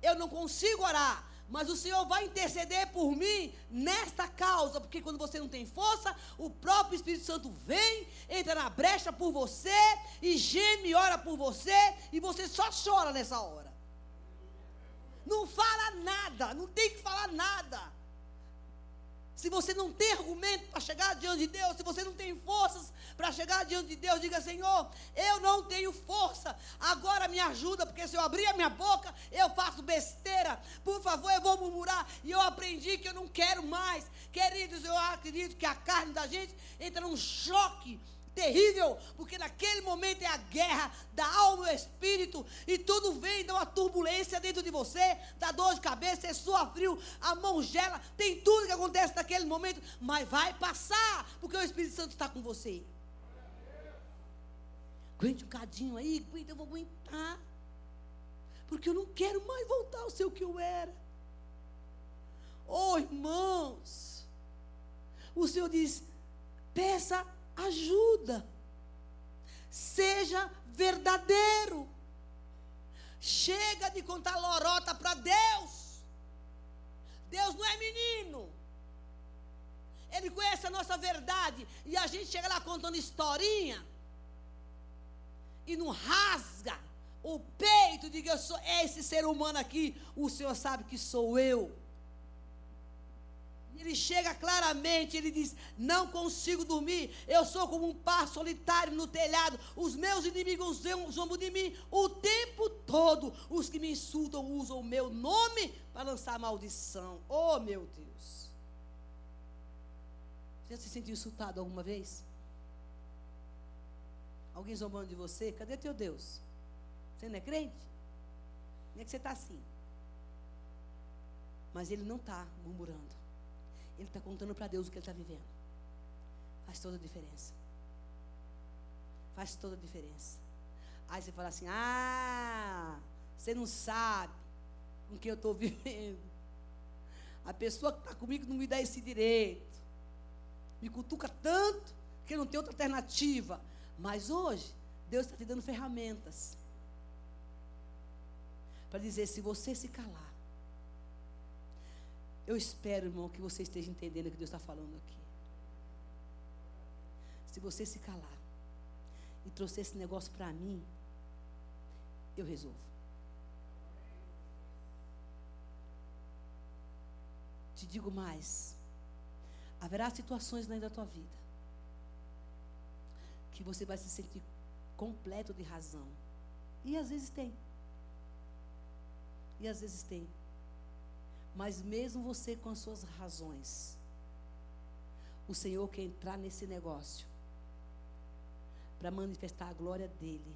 eu não consigo orar, mas o Senhor vai interceder por mim nesta causa, porque quando você não tem força, o próprio Espírito Santo vem, entra na brecha por você, e geme ora por você, e você só chora nessa hora. Não fala nada, não tem que falar nada. Se você não tem argumento para chegar diante de Deus, se você não tem forças para chegar diante de Deus, diga: Senhor, eu não tenho força, agora me ajuda, porque se eu abrir a minha boca, eu faço besteira. Por favor, eu vou murmurar. E eu aprendi que eu não quero mais. Queridos, eu acredito que a carne da gente entra num choque terrível, porque naquele momento é a guerra da alma e espírito, e tudo vem, dá uma turbulência dentro de você, dá dor de cabeça, é sua frio, a mão gela, tem tudo que acontece naquele momento, mas vai passar, porque o Espírito Santo está com você. Aguente um cadinho aí, aguenta, eu vou aguentar. Porque eu não quero mais voltar ao ser o que eu era. Oh, irmãos, o Senhor diz: peça ajuda. Seja verdadeiro. Chega de contar lorota para Deus. Deus não é menino. Ele conhece a nossa verdade. E a gente chega lá contando historinha. E não rasga o peito que eu sou esse ser humano aqui. O Senhor sabe que sou eu. Ele chega claramente, ele diz: Não consigo dormir, eu sou como um par solitário no telhado, os meus inimigos zombam de mim o tempo todo. Os que me insultam usam o meu nome para lançar maldição. Oh, meu Deus. Você já se sentiu insultado alguma vez? Alguém zombando de você? Cadê teu Deus? Você não é crente? Como é que você está assim? Mas ele não está murmurando. Ele está contando para Deus o que ele está vivendo. Faz toda a diferença. Faz toda a diferença. Aí você fala assim: Ah, você não sabe com que eu estou vivendo. A pessoa que está comigo não me dá esse direito. Me cutuca tanto que não tem outra alternativa. Mas hoje, Deus está te dando ferramentas para dizer: se você se calar, eu espero, irmão, que você esteja entendendo o que Deus está falando aqui. Se você se calar e trouxer esse negócio para mim, eu resolvo. te digo mais. Haverá situações na tua vida que você vai se sentir completo de razão. E às vezes tem. E às vezes tem. Mas mesmo você com as suas razões, o Senhor quer entrar nesse negócio para manifestar a glória dele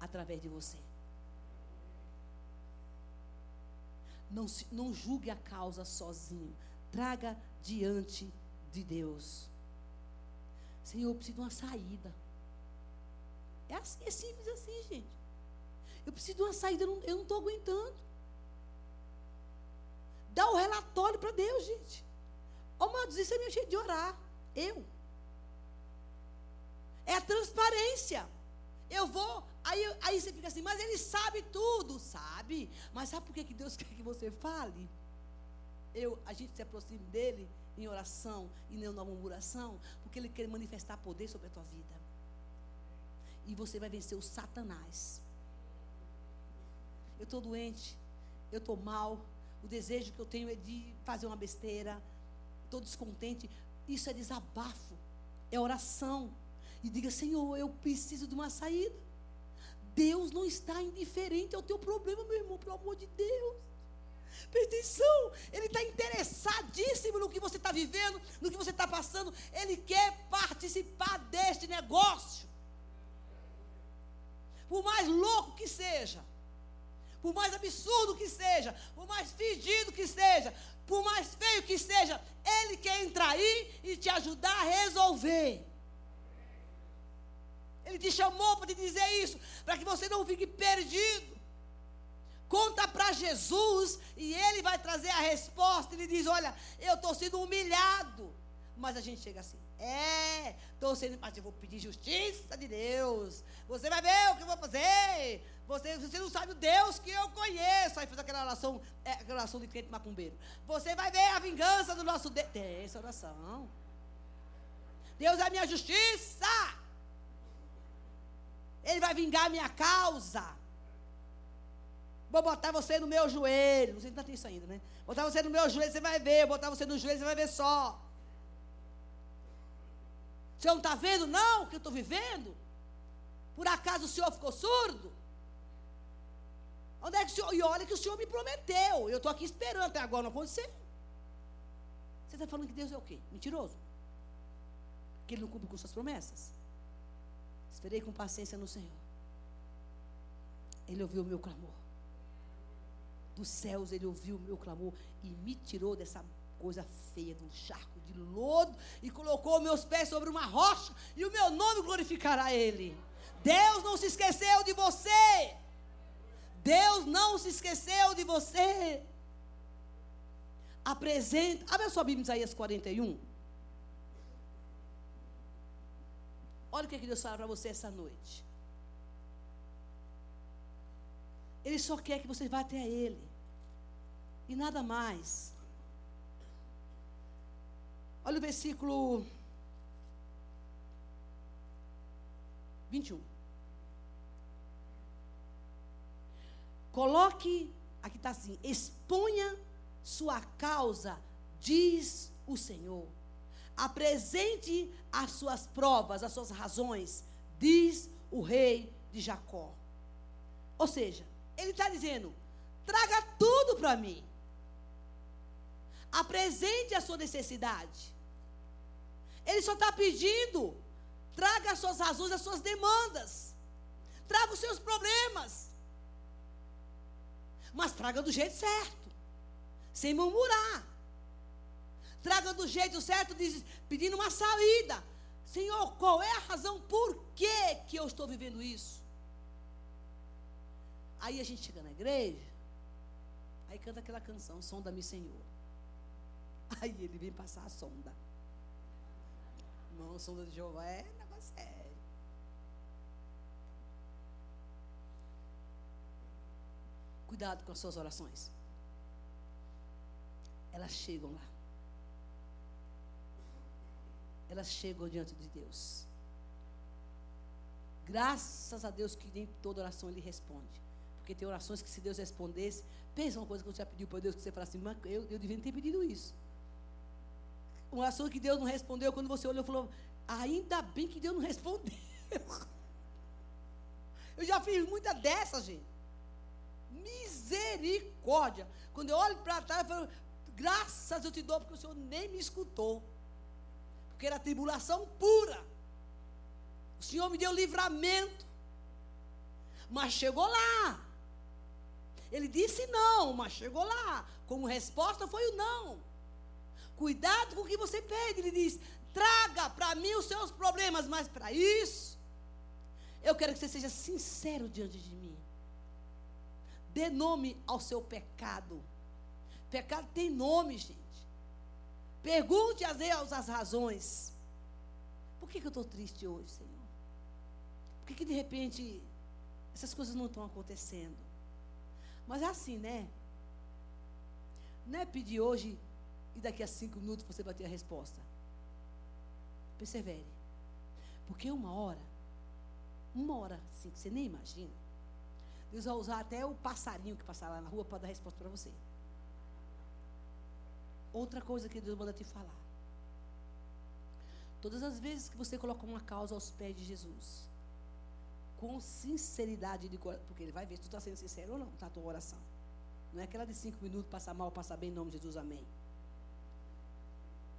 através de você. Não, não julgue a causa sozinho. Traga diante de Deus. Senhor, eu preciso de uma saída. É, assim, é simples assim, gente. Eu preciso de uma saída, eu não estou aguentando. Dá o relatório para Deus, gente. Ô, oh, isso é meu jeito de orar. Eu. É a transparência. Eu vou, aí, aí você fica assim, mas ele sabe tudo, sabe? Mas sabe por que, que Deus quer que você fale? Eu, a gente se aproxime dele em oração e não na murmuração, porque ele quer manifestar poder sobre a tua vida. E você vai vencer o Satanás. Eu estou doente, eu estou mal, o desejo que eu tenho é de fazer uma besteira, estou descontente. Isso é desabafo, é oração e diga: Senhor, eu preciso de uma saída. Deus não está indiferente ao teu problema, meu irmão, pelo amor de Deus. Presta atenção, Ele está interessadíssimo no que você está vivendo, no que você está passando. Ele quer participar deste negócio. Por mais louco que seja, por mais absurdo que seja, por mais fedido que seja, por mais feio que seja, Ele quer entrar aí e te ajudar a resolver. Ele te chamou para te dizer isso, para que você não fique perdido. Conta para Jesus e ele vai trazer a resposta. Ele diz: Olha, eu estou sendo humilhado. Mas a gente chega assim: É, estou sendo. Mas eu vou pedir justiça de Deus. Você vai ver o que eu vou fazer. Você, você não sabe o Deus que eu conheço. Aí faz aquela oração, é, aquela oração de crente macumbeiro. Você vai ver a vingança do nosso Deus. Tem essa oração. Deus é a minha justiça. Ele vai vingar a minha causa. Vou botar você no meu joelho. Você não tem isso ainda, né? Botar você no meu joelho, você vai ver. Botar você no joelho, você vai ver só. Senhor não está vendo, não, o que eu estou vivendo? Por acaso o senhor ficou surdo? Onde é que o senhor. E olha que o senhor me prometeu. Eu estou aqui esperando, até agora não aconteceu. Você está falando que Deus é o quê? Mentiroso? Que ele não cumpre com suas promessas? Esperei com paciência no Senhor. Ele ouviu o meu clamor. Dos céus ele ouviu o meu clamor e me tirou dessa coisa feia, de um charco de lodo, e colocou meus pés sobre uma rocha, e o meu nome glorificará ele. Deus não se esqueceu de você. Deus não se esqueceu de você. Apresenta, abre a sua Bíblia, Isaías 41. Olha o que Deus fala para você essa noite. Ele só quer que você vá até Ele. E nada mais. Olha o versículo 21. Coloque, aqui está assim: exponha sua causa, diz o Senhor apresente as suas provas, as suas razões, diz o rei de Jacó. Ou seja, ele está dizendo: traga tudo para mim. Apresente a sua necessidade. Ele só está pedindo: traga as suas razões, as suas demandas. Traga os seus problemas. Mas traga do jeito certo. Sem murmurar traga do jeito certo, diz, pedindo uma saída. Senhor, qual é a razão por que, que eu estou vivendo isso? Aí a gente chega na igreja, aí canta aquela canção, Sonda-me, Senhor. Aí ele vem passar a sonda. Não, sonda de Jeová é negócio sério. Cuidado com as suas orações. Elas chegam lá elas chegam diante de Deus. Graças a Deus que nem toda oração Ele responde. Porque tem orações que se Deus respondesse, pensa uma coisa que você já pediu para Deus, que você fala assim, mas eu, eu devia ter pedido isso. Uma oração que Deus não respondeu, quando você olhou e falou, ainda bem que Deus não respondeu. Eu já fiz muita dessas, gente. Misericórdia. Quando eu olho para trás, eu falo, graças eu te dou, porque o Senhor nem me escutou. Porque era tribulação pura. O Senhor me deu livramento. Mas chegou lá. Ele disse não, mas chegou lá. Como resposta foi o não. Cuidado com o que você pede. Ele diz: traga para mim os seus problemas, mas para isso, eu quero que você seja sincero diante de mim. Dê nome ao seu pecado. Pecado tem nome, gente. Pergunte a Deus as razões. Por que, que eu estou triste hoje, Senhor? Por que, que de repente essas coisas não estão acontecendo? Mas é assim, né? Não é pedir hoje e daqui a cinco minutos você vai ter a resposta. Persevere. Porque uma hora, uma hora assim, que você nem imagina, Deus vai usar até o passarinho que passar lá na rua para dar resposta para você. Outra coisa que Deus manda te falar. Todas as vezes que você coloca uma causa aos pés de Jesus, com sinceridade de coração, porque ele vai ver se tu está sendo sincero ou não, na tua oração. Não é aquela de cinco minutos, passar mal, passar bem, em nome de Jesus, amém.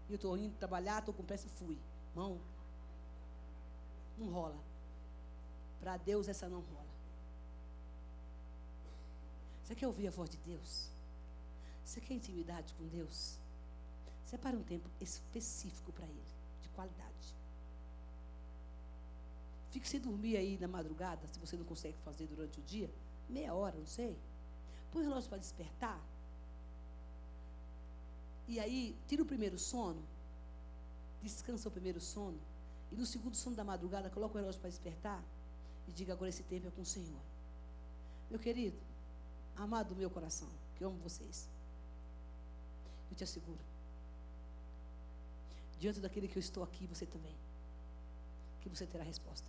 Eu estou indo trabalhar, estou com pressa, fui. Irmão, não rola. Para Deus essa não rola. Você quer ouvir a voz de Deus? Você quer intimidade com Deus? Separe um tempo específico para Ele, de qualidade. Fique sem dormir aí na madrugada, se você não consegue fazer durante o dia, meia hora, não sei. Põe o relógio para despertar. E aí, tira o primeiro sono, descansa o primeiro sono, e no segundo sono da madrugada, coloca o relógio para despertar e diga: agora esse tempo é com o Senhor. Meu querido, amado do meu coração, que eu amo vocês, eu te asseguro, diante daquele que eu estou aqui, você também, que você terá resposta.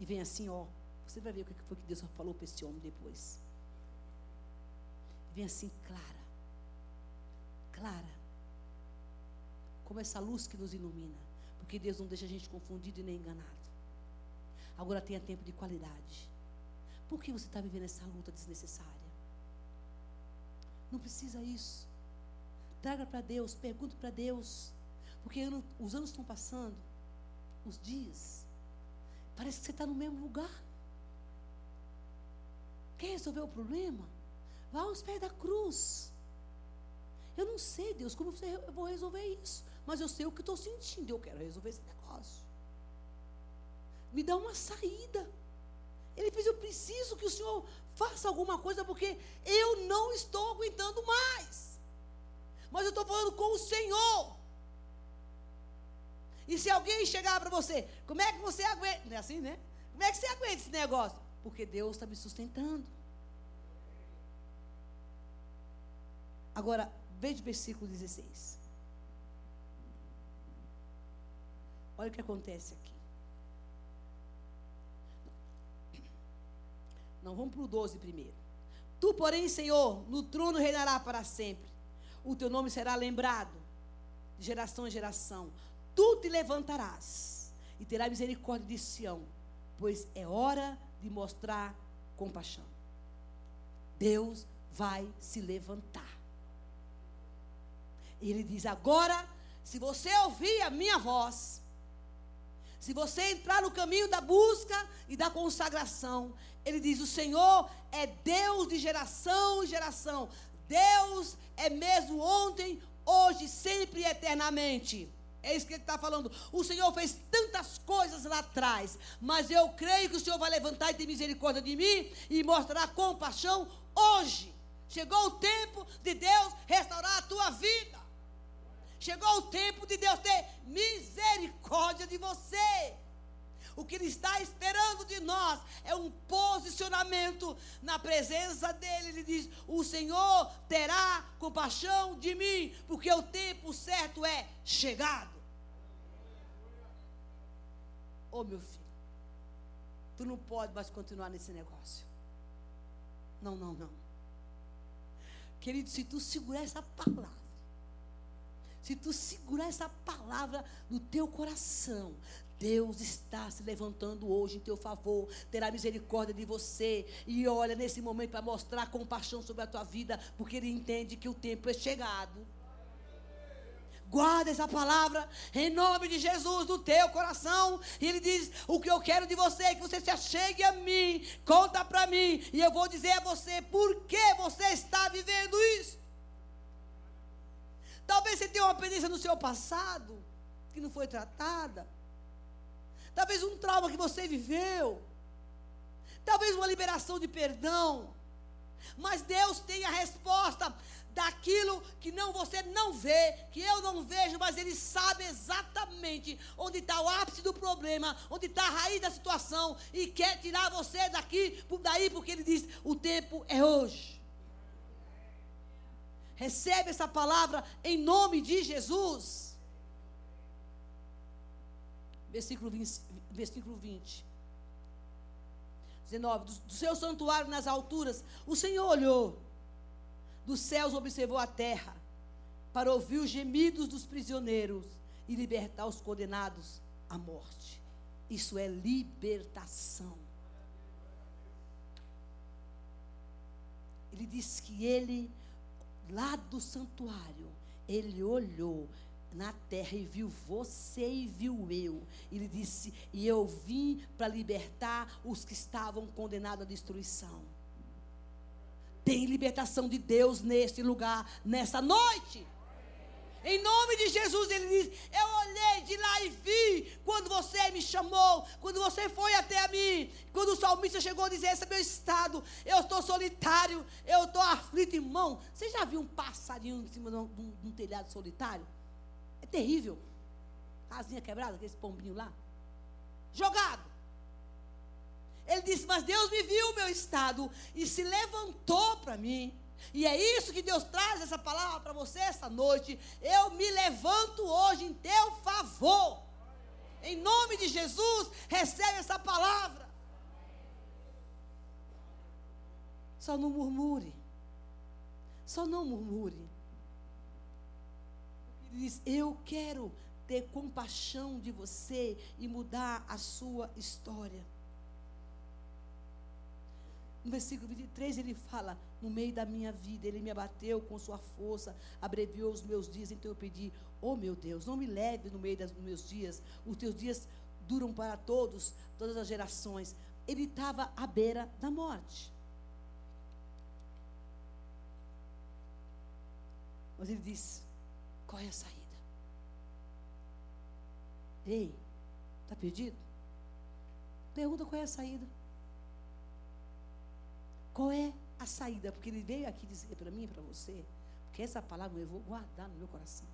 E vem assim, ó, você vai ver o que foi que Deus falou para esse homem depois. Vem assim, clara clara. Como essa luz que nos ilumina. Porque Deus não deixa a gente confundido e nem enganado. Agora tenha tempo de qualidade. Por que você está vivendo essa luta desnecessária? Não precisa isso. Traga para Deus, pergunte para Deus. Porque ano, os anos estão passando, os dias. Parece que você está no mesmo lugar. Quer resolver o problema? Vá aos pés da cruz. Eu não sei, Deus, como eu vou resolver isso. Mas eu sei o que estou sentindo. Eu quero resolver esse negócio. Me dá uma saída. Ele fez, eu preciso que o Senhor faça alguma coisa, porque eu não estou aguentando mais. Mas eu estou falando com o Senhor. E se alguém chegar para você, como é que você aguenta? Não é assim, né? Como é que você aguenta esse negócio? Porque Deus está me sustentando. Agora, Veja o versículo 16. Olha o que acontece aqui. Não, vamos para o 12 primeiro. Tu, porém, Senhor, no trono reinará para sempre. O teu nome será lembrado de geração em geração. Tu te levantarás e terás misericórdia de Sião, pois é hora de mostrar compaixão. Deus vai se levantar. Ele diz: agora, se você ouvir a minha voz, se você entrar no caminho da busca e da consagração, ele diz: o Senhor é Deus de geração em geração. Deus é mesmo ontem, hoje, sempre e eternamente. É isso que ele está falando. O Senhor fez tantas coisas lá atrás, mas eu creio que o Senhor vai levantar e ter misericórdia de mim e mostrar compaixão hoje. Chegou o tempo de Deus restaurar a tua vida. Chegou o tempo de Deus ter misericórdia de você. O que Ele está esperando de nós é um posicionamento na presença dEle. Ele diz: O Senhor terá compaixão de mim, porque o tempo certo é chegado. Oh, meu filho, Tu não pode mais continuar nesse negócio. Não, não, não. Querido, se tu segurar essa palavra, se tu segurar essa palavra no teu coração, Deus está se levantando hoje em teu favor, terá misericórdia de você e olha nesse momento para mostrar compaixão sobre a tua vida, porque Ele entende que o tempo é chegado. Guarda essa palavra em nome de Jesus no teu coração. E ele diz: O que eu quero de você é que você se achegue a mim, conta para mim, e eu vou dizer a você por que você está vivendo isso. Talvez você tenha uma pendência no seu passado que não foi tratada. Talvez um trauma que você viveu. Talvez uma liberação de perdão. Mas Deus tem a resposta daquilo que não você não vê, que eu não vejo, mas Ele sabe exatamente onde está o ápice do problema, onde está a raiz da situação e quer tirar você daqui, daí, porque Ele diz: o tempo é hoje. Recebe essa palavra em nome de Jesus versículo 20. Versículo 20. 19. Do, do seu santuário nas alturas, o Senhor olhou, dos céus observou a terra, para ouvir os gemidos dos prisioneiros e libertar os condenados à morte. Isso é libertação. Ele diz que ele, lá do santuário, ele olhou na terra e viu você e viu eu. Ele disse: E eu vim para libertar os que estavam condenados à destruição. Tem libertação de Deus neste lugar, nessa noite. Em nome de Jesus, ele diz: Eu olhei de lá e vi quando você me chamou, quando você foi até a mim, quando o salmista chegou a dizer: Esse é meu estado, eu estou solitário, eu estou aflito, irmão. Você já viu um passarinho em cima de um, de um telhado solitário? É terrível. Casinha quebrada, aquele pombinho lá. Jogado. Ele disse: Mas Deus me viu o meu estado e se levantou para mim. E é isso que Deus traz essa palavra para você essa noite. Eu me levanto hoje em teu favor. Em nome de Jesus, recebe essa palavra. Só não murmure. Só não murmure. Ele diz: Eu quero ter compaixão de você e mudar a sua história. No versículo 23 ele fala: No meio da minha vida, ele me abateu com sua força, abreviou os meus dias, então eu pedi: Oh meu Deus, não me leve no meio dos meus dias, os teus dias duram para todos, todas as gerações. Ele estava à beira da morte. Mas ele diz: qual é a saída? Ei, está perdido? Pergunta qual é a saída. Qual é a saída? Porque ele veio aqui dizer para mim e para você, porque essa palavra eu vou guardar no meu coração.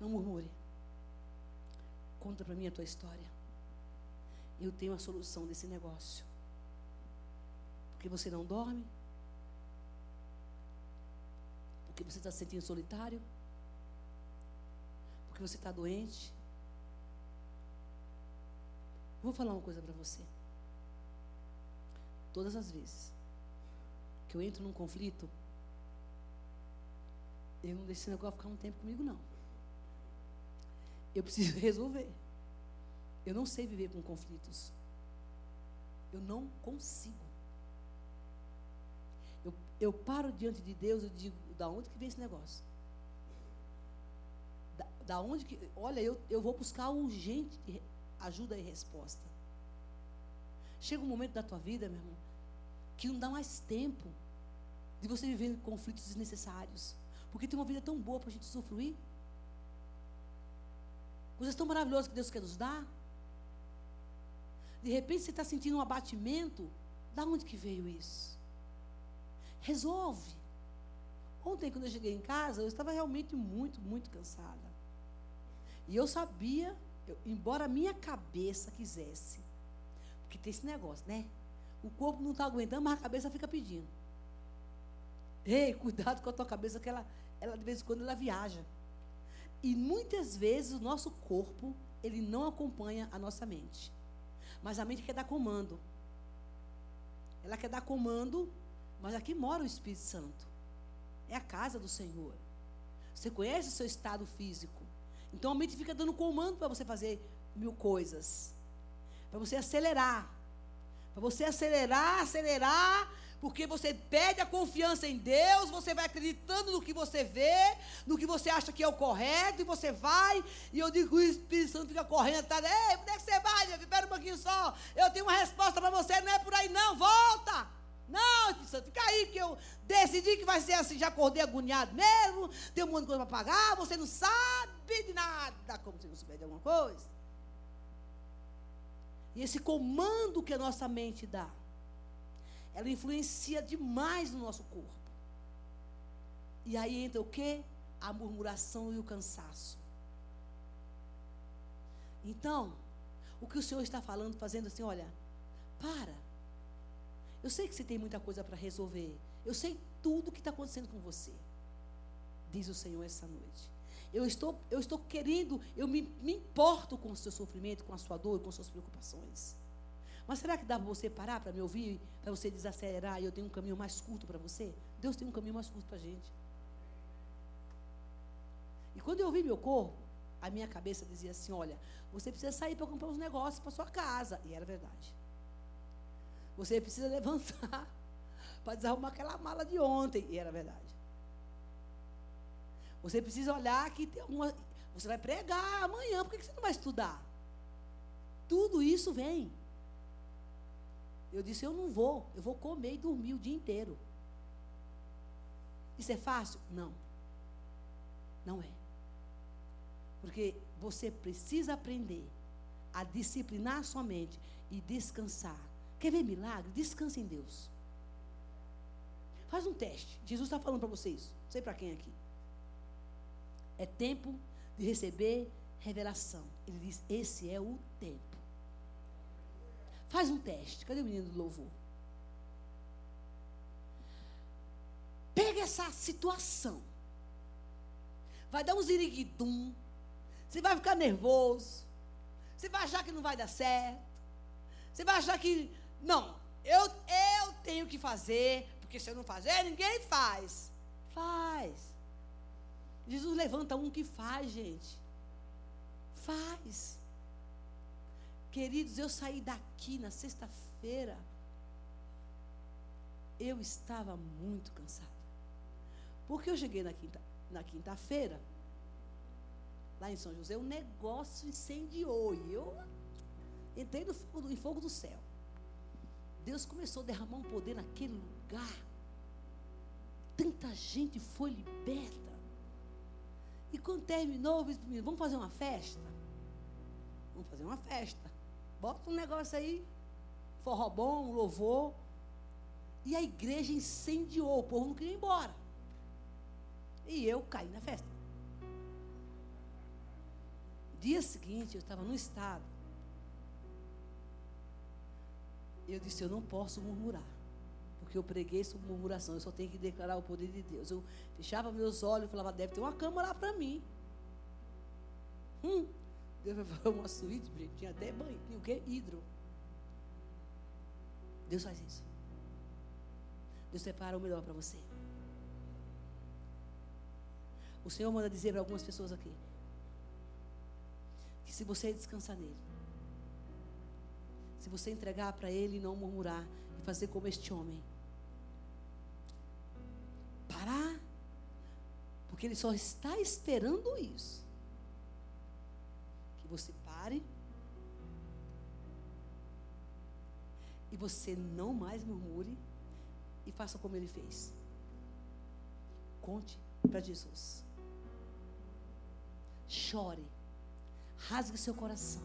Não murmure. Conta para mim a tua história. Eu tenho a solução desse negócio. Porque você não dorme, porque você está se sentindo solitário? Porque você está doente? Vou falar uma coisa para você. Todas as vezes que eu entro num conflito, eu não deixo esse negócio ficar um tempo comigo, não. Eu preciso resolver. Eu não sei viver com conflitos. Eu não consigo. Eu, eu paro diante de Deus e digo, da onde que vem esse negócio? Da, da onde que. Olha, eu, eu vou buscar urgente ajuda e resposta. Chega um momento da tua vida, meu irmão, que não dá mais tempo de você viver conflitos desnecessários. Porque tem uma vida tão boa para a gente sofrer. Coisas tão maravilhosas que Deus quer nos dar. De repente você está sentindo um abatimento. Da onde que veio isso? Resolve. Ontem, quando eu cheguei em casa, eu estava realmente muito, muito cansada. E eu sabia, eu, embora a minha cabeça quisesse, porque tem esse negócio, né? O corpo não está aguentando, mas a cabeça fica pedindo. Ei, cuidado com a tua cabeça, que ela, ela de vez em quando ela viaja. E muitas vezes o nosso corpo, ele não acompanha a nossa mente. Mas a mente quer dar comando. Ela quer dar comando, mas aqui mora o Espírito Santo. É a casa do Senhor. Você conhece o seu estado físico. Então a mente fica dando comando para você fazer mil coisas. Para você acelerar. Para você acelerar, acelerar, porque você pede a confiança em Deus, você vai acreditando no que você vê, no que você acha que é o correto, e você vai, e eu digo o Espírito Santo fica correndo atrás, ei, onde é que você vai? Espera um pouquinho só, eu tenho uma resposta para você, não é por aí não, volta! Não, Espírito Santo, fica aí, que eu decidi que vai ser assim, já acordei agoniado mesmo, tem um monte de coisa para pagar, você não sabe de nada, como se não soubesse de alguma coisa. E esse comando que a nossa mente dá, ela influencia demais no nosso corpo. E aí entra o quê? A murmuração e o cansaço. Então, o que o Senhor está falando, fazendo assim, olha, para. Eu sei que você tem muita coisa para resolver. Eu sei tudo o que está acontecendo com você. Diz o Senhor essa noite. Eu estou, eu estou querendo, eu me, me importo com o seu sofrimento, com a sua dor, com as suas preocupações. Mas será que dá para você parar para me ouvir, para você desacelerar e eu tenho um caminho mais curto para você? Deus tem um caminho mais curto para a gente. E quando eu ouvi meu corpo, a minha cabeça dizia assim: olha, você precisa sair para comprar uns negócios para sua casa. E era verdade. Você precisa levantar para desarrumar aquela mala de ontem. E era verdade. Você precisa olhar que tem alguma. Você vai pregar amanhã, por que você não vai estudar? Tudo isso vem. Eu disse: Eu não vou, eu vou comer e dormir o dia inteiro. Isso é fácil? Não. Não é. Porque você precisa aprender a disciplinar sua mente e descansar. Quer ver milagre? Descanse em Deus. Faz um teste. Jesus está falando para vocês. Não sei para quem aqui. É tempo de receber revelação. Ele diz: Esse é o tempo. Faz um teste. Cadê o menino do louvor? Pega essa situação. Vai dar um ziriguidum. Você vai ficar nervoso. Você vai achar que não vai dar certo. Você vai achar que. Não, eu, eu tenho que fazer. Porque se eu não fazer, ninguém faz. Faz. Jesus levanta um que faz, gente. Faz. Queridos, eu saí daqui na sexta-feira. Eu estava muito cansada. Porque eu cheguei na quinta, na quinta-feira, lá em São José, o negócio incendiou. E eu entrei no fogo, em fogo do céu. Deus começou a derramar um poder naquele lugar. Tanta gente foi liberta. E quando terminou, eu disse, vamos fazer uma festa? Vamos fazer uma festa. Bota um negócio aí, forró bom, louvor. E a igreja incendiou, o povo não queria ir embora. E eu caí na festa. Dia seguinte, eu estava no estado. Eu disse: Eu não posso murmurar. Porque eu preguei sobre murmuração. Eu só tenho que declarar o poder de Deus. Eu fechava meus olhos e falava: Deve ter uma cama lá para mim. Hum, Deus vai fazer uma suíte, gente. Tinha até banho. Tinha o quê? Hidro. Deus faz isso. Deus separa o melhor para você. O Senhor manda dizer para algumas pessoas aqui que se você descansar nele, se você entregar para ele e não murmurar e fazer como este homem, parar, porque ele só está esperando isso que você pare e você não mais murmure e faça como ele fez. Conte para Jesus. Chore. Rasgue seu coração.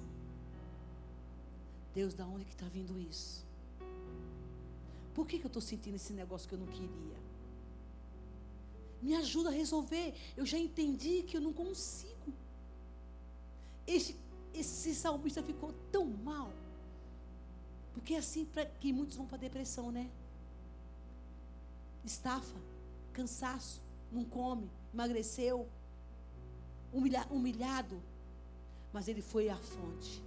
Deus, da onde que está vindo isso? Por que, que eu estou sentindo esse negócio que eu não queria? Me ajuda a resolver. Eu já entendi que eu não consigo. Esse, esse salmista ficou tão mal. Porque é assim que muitos vão para depressão, né? Estafa, cansaço, não come, emagreceu, humilha, humilhado. Mas ele foi à fonte.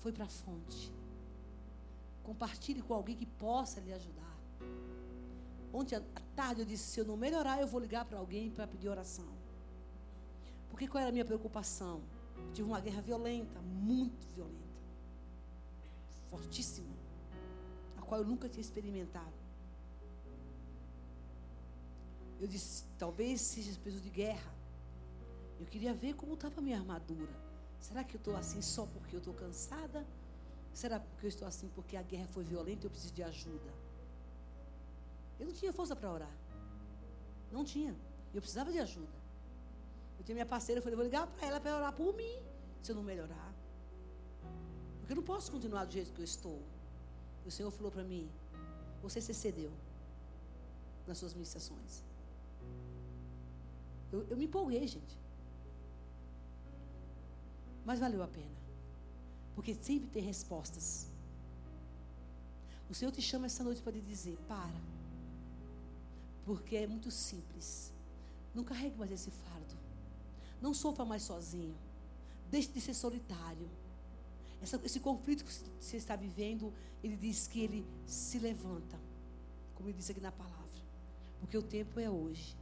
foi para a fonte. Compartilhe com alguém que possa lhe ajudar. Ontem à tarde eu disse: se eu não melhorar, eu vou ligar para alguém para pedir oração. Porque qual era a minha preocupação? Eu tive uma guerra violenta, muito violenta, fortíssima, a qual eu nunca tinha experimentado. Eu disse: talvez seja peso de guerra. Eu queria ver como estava a minha armadura. Será que eu estou assim só porque eu estou cansada? Será porque eu estou assim porque a guerra foi violenta e eu preciso de ajuda? Eu não tinha força para orar. Não tinha. Eu precisava de ajuda. Eu tinha minha parceira, eu falei, vou ligar para ela para orar por mim, se eu não melhorar. Porque eu não posso continuar do jeito que eu estou. E o Senhor falou para mim, você se cedeu nas suas ministrações. Eu, eu me empolguei, gente. Mas valeu a pena. Porque sempre tem respostas. O Senhor te chama essa noite para te dizer: para. Porque é muito simples. Não carregue mais esse fardo. Não sofra mais sozinho. Deixe de ser solitário. Essa, esse conflito que você está vivendo, ele diz que ele se levanta. Como ele disse aqui na palavra. Porque o tempo é hoje.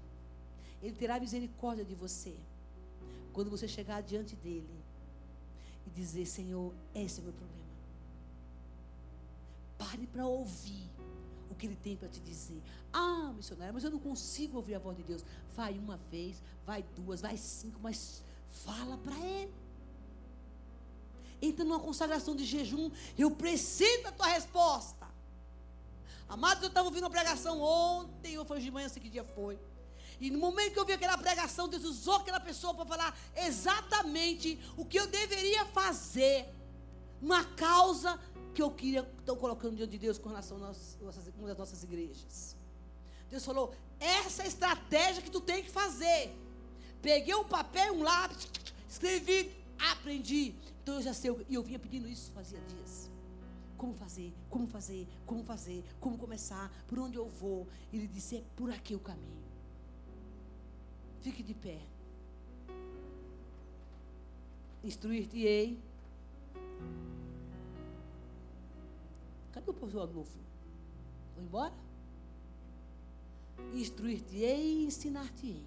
Ele terá misericórdia de você. Quando você chegar diante dele e dizer: Senhor, esse é o meu problema. Pare para ouvir que ele tem para te dizer. Ah, missionário, mas eu não consigo ouvir a voz de Deus. Vai uma vez, vai duas, vai cinco, mas fala para ele. Entra numa consagração de jejum. Eu preciso da tua resposta. Amados, eu estava ouvindo uma pregação ontem, ou foi de manhã, sei que dia foi. E no momento que eu vi aquela pregação, Deus usou aquela pessoa para falar exatamente o que eu deveria fazer. Uma causa que eu queria, estou colocando diante de Deus com relação a uma das nossas igrejas. Deus falou: essa é a estratégia que tu tem que fazer. Peguei um papel, um lápis, escrevi, aprendi. Então eu já sei, e eu vinha pedindo isso fazia dias. Como fazer, como fazer, como fazer, como começar, por onde eu vou. Ele disse: é por aqui o caminho. Fique de pé. Instruir-te-ei. Cadê o pastor Adolfo? Foi embora? Instruir-te-ei e ensinar-te-ei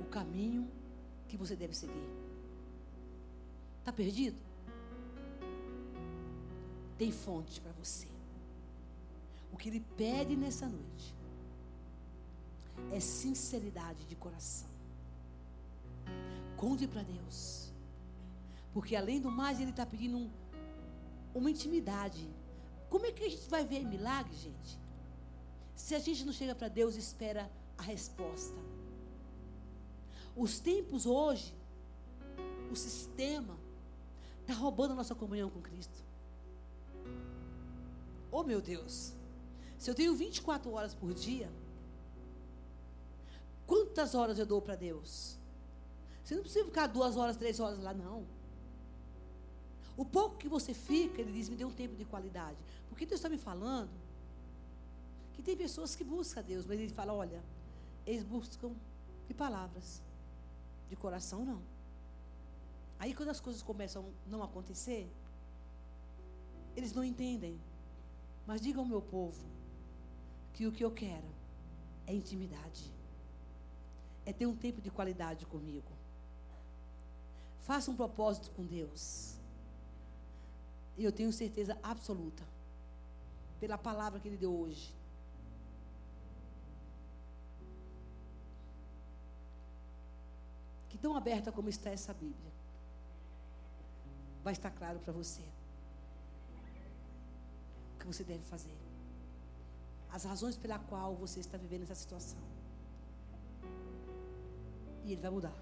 o caminho que você deve seguir. Está perdido? Tem fonte para você. O que ele pede nessa noite é sinceridade de coração. Conte para Deus. Porque além do mais, Ele está pedindo um, uma intimidade. Como é que a gente vai ver milagre, gente? Se a gente não chega para Deus e espera a resposta. Os tempos hoje, o sistema, está roubando a nossa comunhão com Cristo. Oh meu Deus, se eu tenho 24 horas por dia, Quantas horas eu dou para Deus? Você não precisa ficar duas horas, três horas lá, não. O pouco que você fica, ele diz, me dê um tempo de qualidade. Porque Deus está me falando que tem pessoas que buscam a Deus, mas ele fala, olha, eles buscam de palavras, de coração não. Aí quando as coisas começam a não acontecer, eles não entendem. Mas diga ao meu povo que o que eu quero é intimidade é ter um tempo de qualidade comigo. Faça um propósito com Deus. E eu tenho certeza absoluta, pela palavra que Ele deu hoje. Que tão aberta como está essa Bíblia, vai estar claro para você o que você deve fazer. As razões pela qual você está vivendo essa situação e ele vai mudar.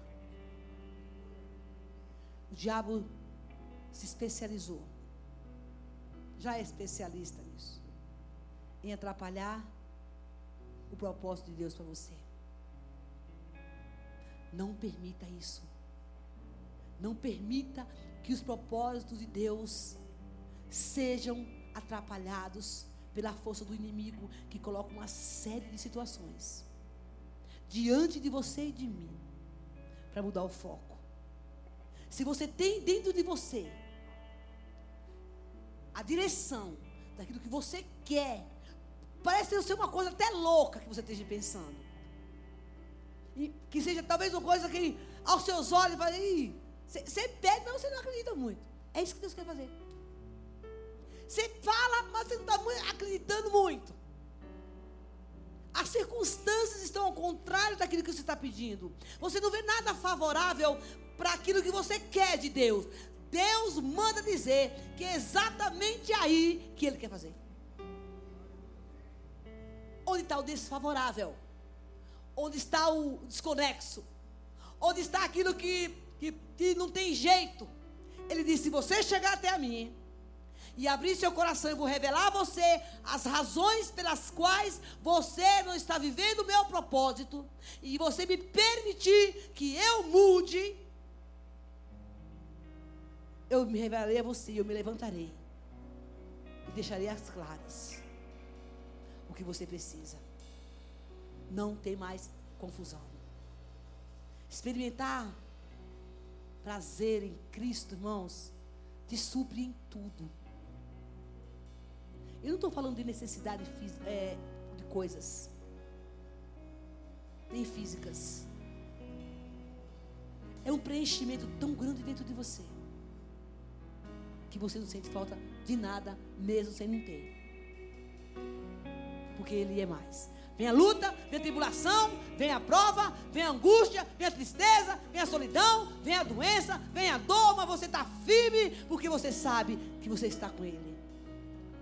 O diabo se especializou, já é especialista nisso, em atrapalhar o propósito de Deus para você. Não permita isso. Não permita que os propósitos de Deus sejam atrapalhados pela força do inimigo que coloca uma série de situações diante de você e de mim para mudar o foco. Se você tem dentro de você a direção daquilo que você quer. Parece ser uma coisa até louca que você esteja pensando. E que seja talvez uma coisa que aos seus olhos vai, você pede, mas você não acredita muito. É isso que Deus quer fazer. Você fala, mas você não está acreditando muito. As circunstâncias estão ao contrário daquilo que você está pedindo. Você não vê nada favorável para aquilo que você quer de Deus. Deus manda dizer que é exatamente aí que Ele quer fazer. Onde está o desfavorável? Onde está o desconexo? Onde está aquilo que, que, que não tem jeito? Ele disse: se você chegar até a mim, e abrir seu coração, eu vou revelar a você as razões pelas quais você não está vivendo o meu propósito, e você me permitir que eu mude, eu me revelarei a você, eu me levantarei e deixarei as claras o que você precisa. Não tem mais confusão. Experimentar prazer em Cristo, irmãos, te supre em tudo. Eu não estou falando de necessidade é, de coisas, nem físicas. É um preenchimento tão grande dentro de você que você não sente falta de nada, mesmo sem não ter. Porque Ele é mais. Vem a luta, vem a tribulação, vem a prova, vem a angústia, vem a tristeza, vem a solidão, vem a doença, vem a dor, mas você está firme porque você sabe que você está com Ele.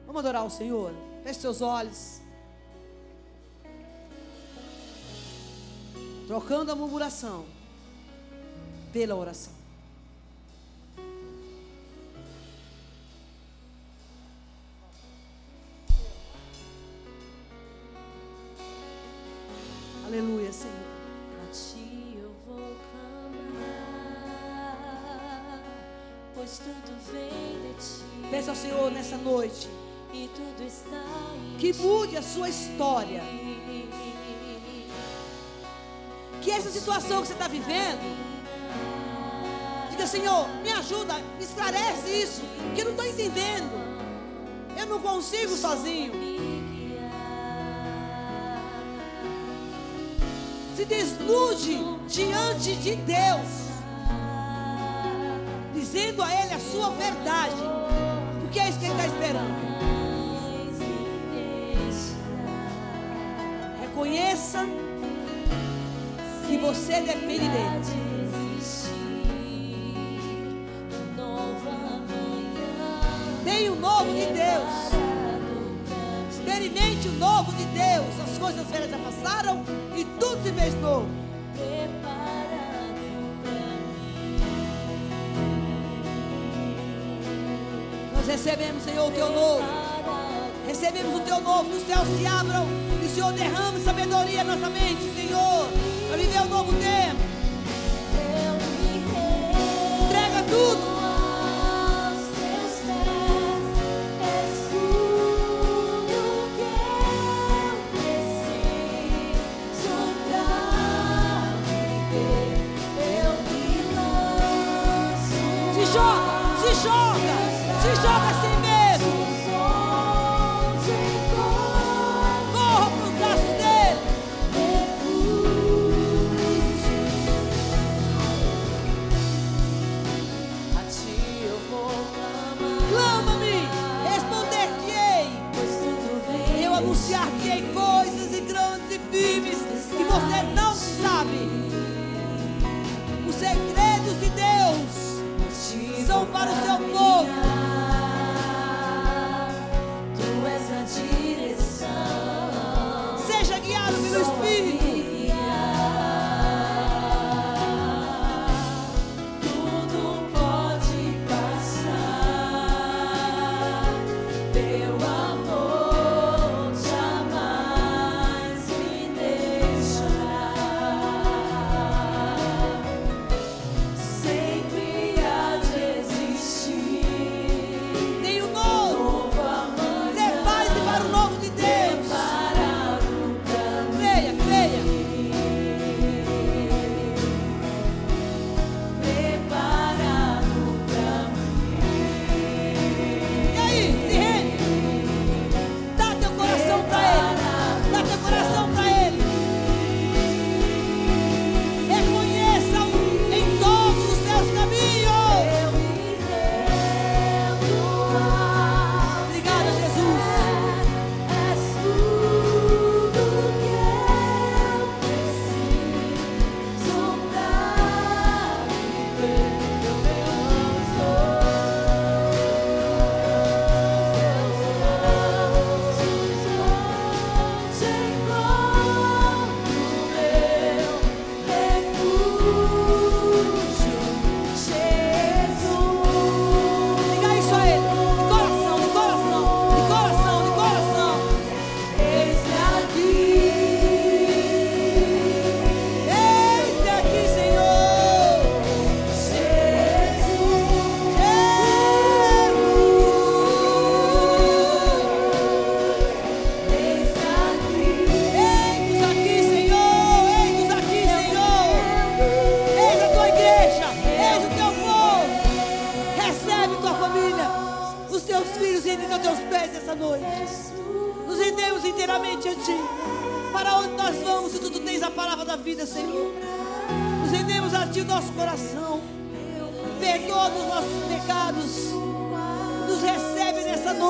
Vamos adorar o Senhor? Feche seus olhos. Trocando a murmuração pela oração. Aleluia, Senhor. A ti eu vou clamar, pois tudo vem de ti. Peça ao Senhor nessa noite e tudo está em que mude a sua história. Que essa situação que você está vivendo, diga, Senhor, me ajuda, me esclarece isso, que eu não estou entendendo. Eu não consigo sozinho. Se desnude diante de Deus, dizendo a Ele a sua verdade, porque é isso que Ele está esperando. Reconheça que você depende dele. Tenha o novo de Deus. Experimente o novo de Deus. As coisas velhas já passaram se fez novo. Nós recebemos, Senhor, o teu novo. Recebemos o teu novo. Os céus se abram e o Senhor derrame sabedoria na nossa mente, Senhor. Para viver o novo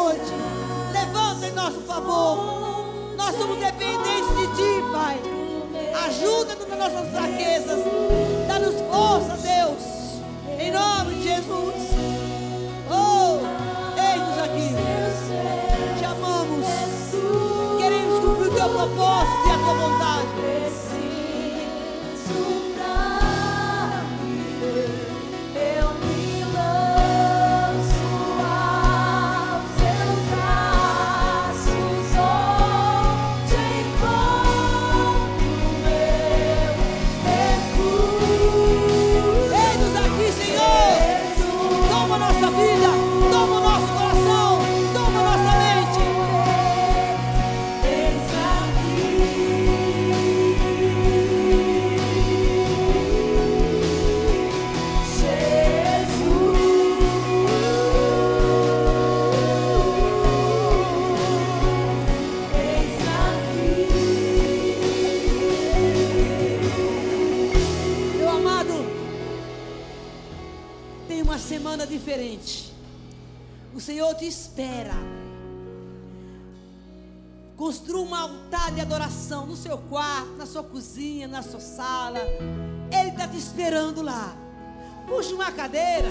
noite. Levanta em nosso favor. Nós somos dependentes de Ti, Pai. Ajuda-nos nas nossas fraquezas. Dá-nos força, Deus. Em nome de Jesus. Oh, eis-nos aqui. Te amamos. Queremos cumprir o teu propósito e a tua vontade. Diferente. O Senhor te espera. Construa um altar de adoração no seu quarto, na sua cozinha, na sua sala. Ele está te esperando lá. Puxa uma cadeira.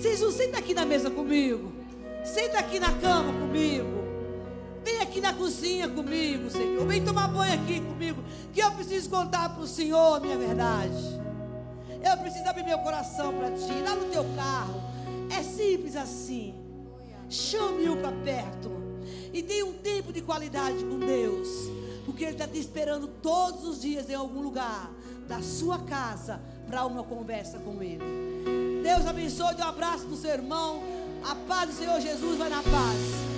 Jesus, senta aqui na mesa comigo. Senta aqui na cama comigo. Vem aqui na cozinha comigo, Senhor. Vem tomar banho aqui comigo. Que eu preciso contar para o Senhor minha verdade. Eu preciso abrir meu coração para ti. Lá no teu carro. É simples assim. Chame-o para perto. E tenha um tempo de qualidade com Deus. Porque Ele está te esperando todos os dias em algum lugar da sua casa para uma conversa com Ele. Deus abençoe. Dê um abraço no seu irmão. A paz do Senhor Jesus vai na paz.